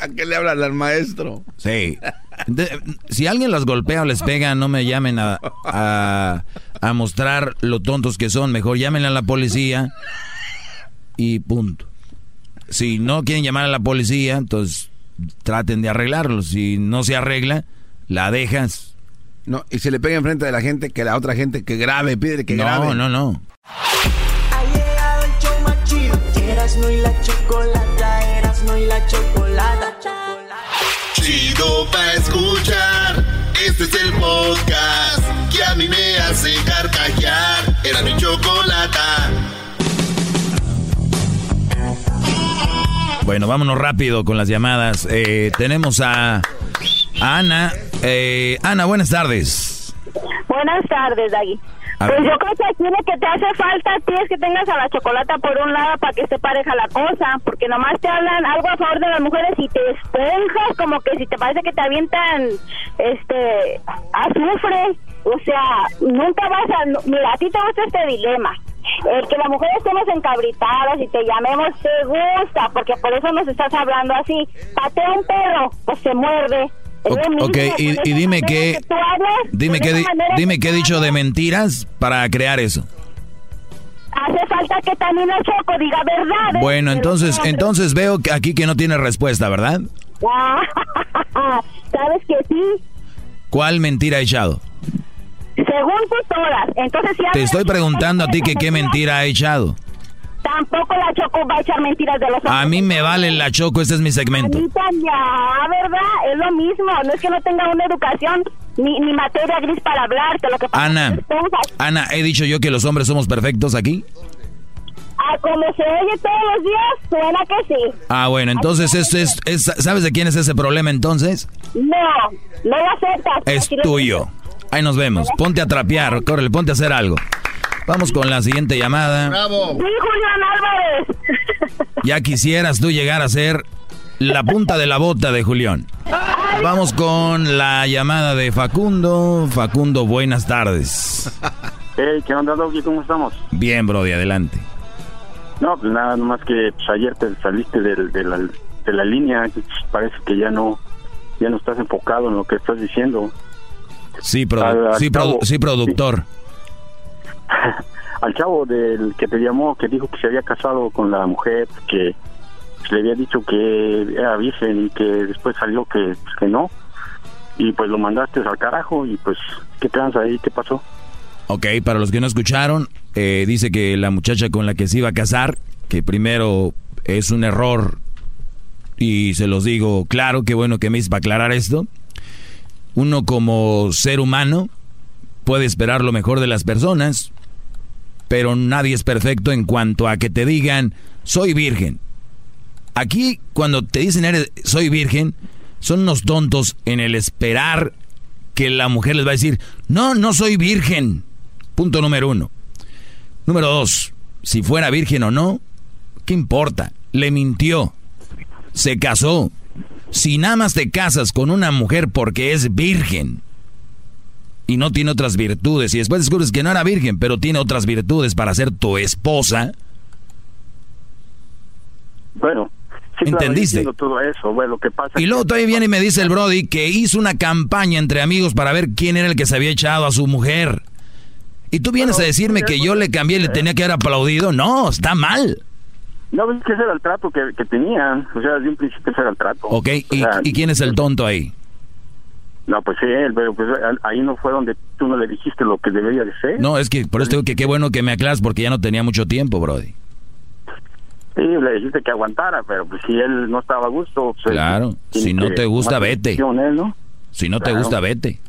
¿A qué le hablan al maestro? Sí. De- si alguien las golpea o les pega, no me llamen a, a, a mostrar lo tontos que son. Mejor llámenle a la policía y punto. Si no quieren llamar a la policía, entonces traten de arreglarlo. Si no se arregla, la dejas. No, y si le pega enfrente de la gente, que la otra gente que grabe, pídele que no, grabe. no, no. Ha llegado el show más chido. Erasmo y la chocolata, Erasmo y la chocolata. Chido pa' escuchar. Este es el podcast que a mí me hace carcajear. Era mi chocolata. Bueno, vámonos rápido con las llamadas. Eh, tenemos a, a Ana. Eh, Ana, buenas tardes. Buenas tardes, Dagui. A Pues ver. yo creo que aquí lo que te hace falta a ti es que tengas a la chocolata por un lado para que esté pareja la cosa, porque nomás te hablan algo a favor de las mujeres y te esponjas como que si te parece que te avientan este azufre, o sea, nunca vas a... Mira, a ti te gusta este dilema. El que las mujeres estemos encabritadas y te llamemos te gusta, porque por eso nos estás hablando así. Patea un perro, pues se muerde. Ok, y, y dime qué, dime qué, dime qué he dicho de mentiras para crear eso. Hace falta que también el Choco diga verdad. Bueno, entonces, entonces veo que aquí que no tiene respuesta, ¿verdad? Sabes que sí, ¿Cuál mentira he echado? Según tú todas. Entonces, si Te estoy preguntando a ti que qué mentira he echado. Tampoco la Choco va a echar mentiras de los A mí me vale la choco, este es mi segmento. Ya, ¿verdad? Es lo mismo. No es que no tenga una educación ni, ni materia gris para hablarte. Lo que pasa Ana, es que Ana, he dicho yo que los hombres somos perfectos aquí. Ah, como se oye todos los días, suena que sí. Ah, bueno, entonces esto es, es- ¿sabes de quién es ese problema entonces? No, no lo aceptas. Es Así lo- tuyo. Ahí nos vemos. Ponte a trapear, córrele, ponte a hacer algo. Vamos con la siguiente llamada. ¡Sí, Julián Álvarez! Ya quisieras tú llegar a ser la punta de la bota de Julián. Vamos con la llamada de Facundo. Facundo, buenas tardes. Hey, ¿qué onda, Doggy? ¿Cómo estamos? Bien, Brody, adelante. No, pues nada más que pues, ayer te saliste del- de, la, de la línea. Parece que ya no ya no estás enfocado en lo que estás diciendo. Sí, produ- Al- al sí, produ- sí, productor. Al chavo del que te llamó, que dijo que se había casado con la mujer, que le había dicho que era virgen y que después salió que, que no. Y pues lo mandaste al carajo y pues, ¿qué tranza ahí? ¿Qué pasó? Ok, para los que no escucharon, eh, dice que la muchacha con la que se iba a casar, que primero es un error, y se los digo claro, qué bueno que me hice para aclarar esto. Uno como ser humano puede esperar lo mejor de las personas, pero nadie es perfecto en cuanto a que te digan, soy virgen. Aquí, cuando te dicen, eres, soy virgen, son unos tontos en el esperar que la mujer les va a decir, no, no soy virgen. Punto número uno. Número dos, si fuera virgen o no, ¿qué importa? Le mintió. Se casó. Si nada más te casas con una mujer porque es virgen y no tiene otras virtudes y después descubres que no era virgen, pero tiene otras virtudes para ser tu esposa, Bueno, sí, ¿Entendiste? todo eso. Bueno, lo que pasa Y luego todavía viene y me dice el Brody que hizo una campaña entre amigos para ver quién era el que se había echado a su mujer. Y tú vienes a decirme que yo le cambié y le tenía que haber aplaudido. No, está mal. No, es que ese era el trato que, que tenían. O sea, desde un principio ese era el trato. Ok, ¿y, O sea, y quién es el tonto ahí? No, pues sí, él, pero pues ahí no fue donde tú no le dijiste lo que debería de ser. No, es que por eso digo que qué bueno que me aclaras porque ya no tenía mucho tiempo, Brody. Sí, le dijiste que aguantara, pero pues si él no estaba a gusto... Pues, Claro, si no te gusta, vete. decisión él, ¿no? Si no te gusta, vete.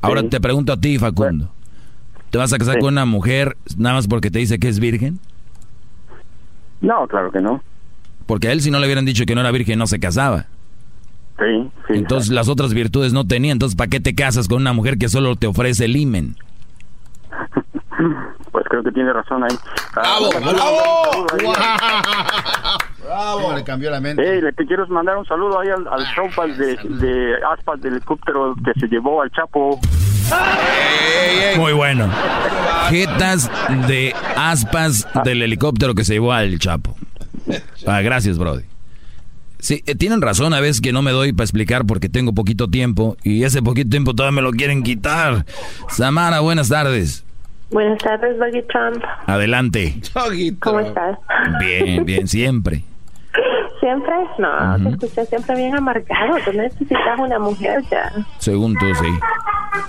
Ahora te pregunto a ti, Facundo. ¿Te vas a casar Sí. con una mujer nada más porque te dice que es virgen? No, claro que no. Porque a él si no le hubieran dicho que no era virgen no se casaba. Sí, sí. Entonces las otras virtudes no tenía. Entonces, ¿para qué te casas con una mujer que solo te ofrece el imen? Pues creo que tiene razón ahí. ¡Bravo! ¡Bravo! Bravo. Le cambió la mente. Hey, le te quiero mandar un saludo ahí al, al showpas de, de aspas del helicóptero que se llevó al Chapo. Muy bueno. Jetas de aspas del helicóptero que se llevó al Chapo. Ah, gracias, Brody. Sí, eh, tienen razón a veces que no me doy para explicar porque tengo poquito tiempo y ese poquito tiempo todavía me lo quieren quitar. Samara, buenas tardes. Buenas tardes, Doggy Trump. Adelante. ¿Cómo estás? Bien, bien, siempre. ¿Siempre? No, te escuché siempre bien amargado. Tú necesitas una mujer ya. Según tú, sí.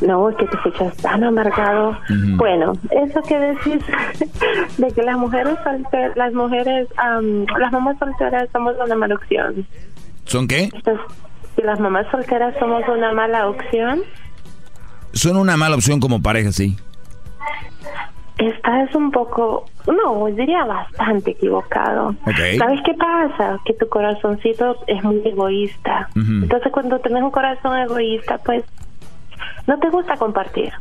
No, es que te escuchas tan amargado. Bueno, eso que decís de que las mujeres solteras, las mujeres, am, las mamás solteras somos una mala opción. ¿Son qué? Entonces, si las mamás solteras somos una mala opción, Son una mala opción como pareja, sí. Estás un poco, no, diría bastante equivocado. ¿Sabes qué pasa? Que tu corazoncito es muy egoísta. Entonces cuando tienes un corazón egoísta, pues no te gusta compartir.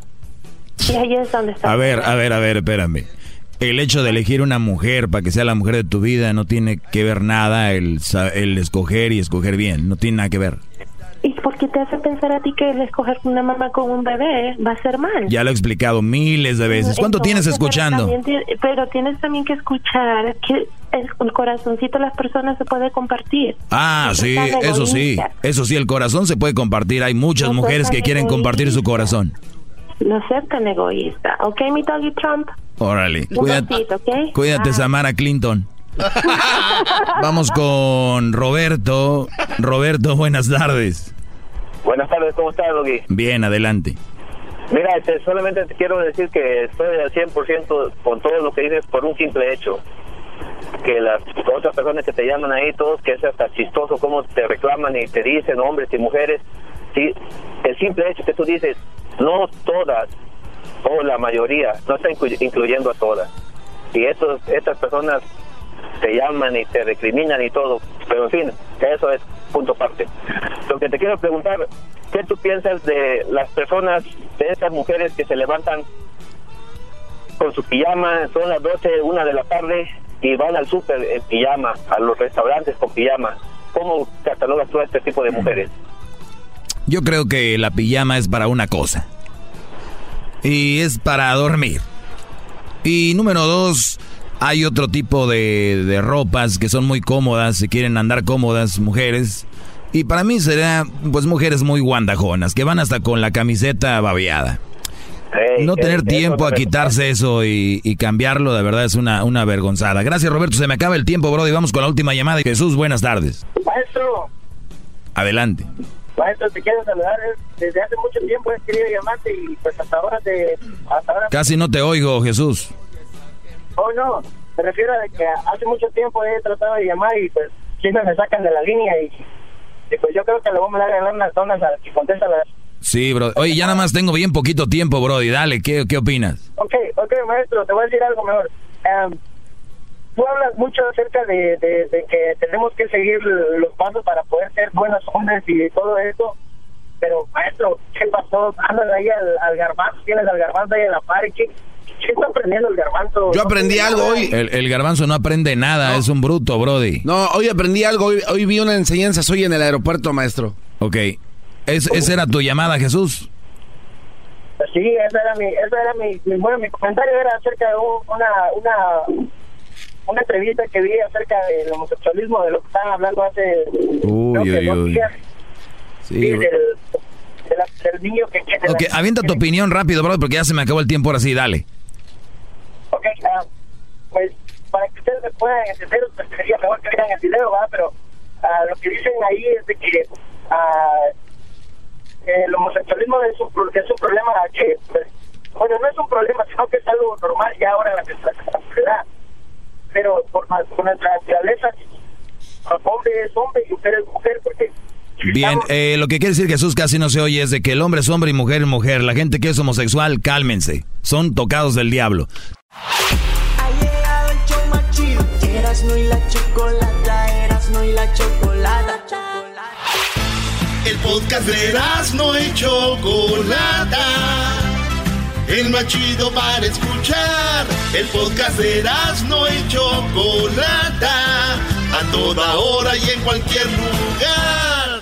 Y ahí es donde está. A ver, a ver, a ver, espérame. El hecho de elegir una mujer para que sea la mujer de tu vida no tiene que ver nada el, el escoger y escoger bien. No tiene nada que ver. ¿Y por qué te hace pensar a ti que el escoger una mamá con un bebé va a ser mal? Ya lo he explicado miles de veces. ¿Cuánto tienes escuchando? Pero, también ti- pero tienes también que escuchar que el, corazoncito de las personas se puede compartir. Ah, No sí, eso sí. Eso sí, el corazón se puede compartir. Hay muchas No mujeres que quieren compartir su corazón. No seas tan egoísta. ¿Ok, mi doggy Trump? Órale. Un Cuídate, ¿ok? cuídate Ah. Samara Clinton. Vamos con Roberto. Roberto, buenas tardes. Buenas tardes, ¿cómo estás, Doggy? Bien, adelante. Mira, este, solamente te quiero decir que estoy al 100% con todo lo que dices por un simple hecho. Que las otras personas que te llaman ahí, todos, que es hasta chistoso cómo te reclaman y te dicen, hombres y mujeres. Sí, el simple hecho que tú dices, no todas, o la mayoría, no está inclu- incluyendo a todas. y estos, estas personas te llaman y te recriminan y todo, pero en fin, eso es punto aparte. Lo que te quiero preguntar, ¿qué tú piensas de las personas, de estas mujeres que se levantan con su pijama, son las 12, una de la tarde y van al súper en pijama, a los restaurantes con pijama? ¿Cómo catalogas tú a este tipo de mujeres? Yo creo que la pijama es para una cosa. Y es para dormir. Y número dos, hay otro tipo de, de ropas que son muy cómodas, si quieren andar cómodas, mujeres. Y para mí será, pues, mujeres muy guandajonas, que van hasta con la camiseta babeada. no tener tiempo a quitarse eso y, y, cambiarlo, de verdad es una, una vergonzada. Gracias, Roberto. Se me acaba el tiempo, bro. Y vamos con la última llamada. Jesús, buenas tardes. Maestro. Adelante. Maestro, te quiero saludar. Desde hace mucho tiempo he querido llamarte y pues hasta ahora te... Hasta ahora... Casi no te oigo, Jesús. Oh, no. Me refiero a que hace mucho tiempo he tratado de llamar y pues siempre me sacan de la línea y, y pues yo creo que le vamos a dar unas zonas a que contesta las... Sí, bro. Oye, ya nada más tengo bien poquito tiempo, bro. Y dale, ¿qué, qué opinas? Ok, ok, maestro, te voy a decir algo mejor. Um, tú hablas mucho acerca de, de, de, que tenemos que seguir los pasos para poder ser buenos hombres y todo eso. Pero, maestro, ¿qué pasó? Andas ahí al, al garbanzo, tienes al garbanzo ahí en la par. ¿Qué, ¿Qué está aprendiendo el garbanzo? Yo aprendí algo hoy. El, el, garbanzo no aprende nada, no. es un bruto, Brody. No, hoy aprendí algo. Hoy, hoy vi una enseñanza hoy en el aeropuerto, maestro. Ok. ¿Es, ¿Esa era tu llamada, Jesús? Sí, ese era mi, ese era mi, mi, bueno, mi comentario era acerca de un, una, una, una entrevista que vi acerca del homosexualismo, de lo que estaban hablando hace uy, uy, uy. días. Sí, del, de la, del niño que... que ok, la, avienta tu opinión rápido, bro, porque ya se me acabó el tiempo ahora sí, dale. Ok, uh, pues para que ustedes me puedan entender, pues sería mejor que vean el video, ¿verdad? Pero uh, lo que dicen ahí es de que uh, el homosexualismo es un, es un problema que, pues, bueno, no es un problema, sino que es algo normal ya ahora en la sociedad. Pero por, por nuestra naturaleza, hombre es hombre y mujer es mujer, porque Bien, eh, lo que quiere decir Jesús casi no se oye es de que el hombre es hombre y mujer es mujer. La gente que es homosexual, cálmense. Son tocados del diablo. Ha llegado el show más chido. Erasmo y la chocolata, Erasmo y la chocolata. El podcast de Erasmo y chocolata. El más chido para escuchar. El podcast de Erasmo y chocolata. A toda hora y en cualquier lugar.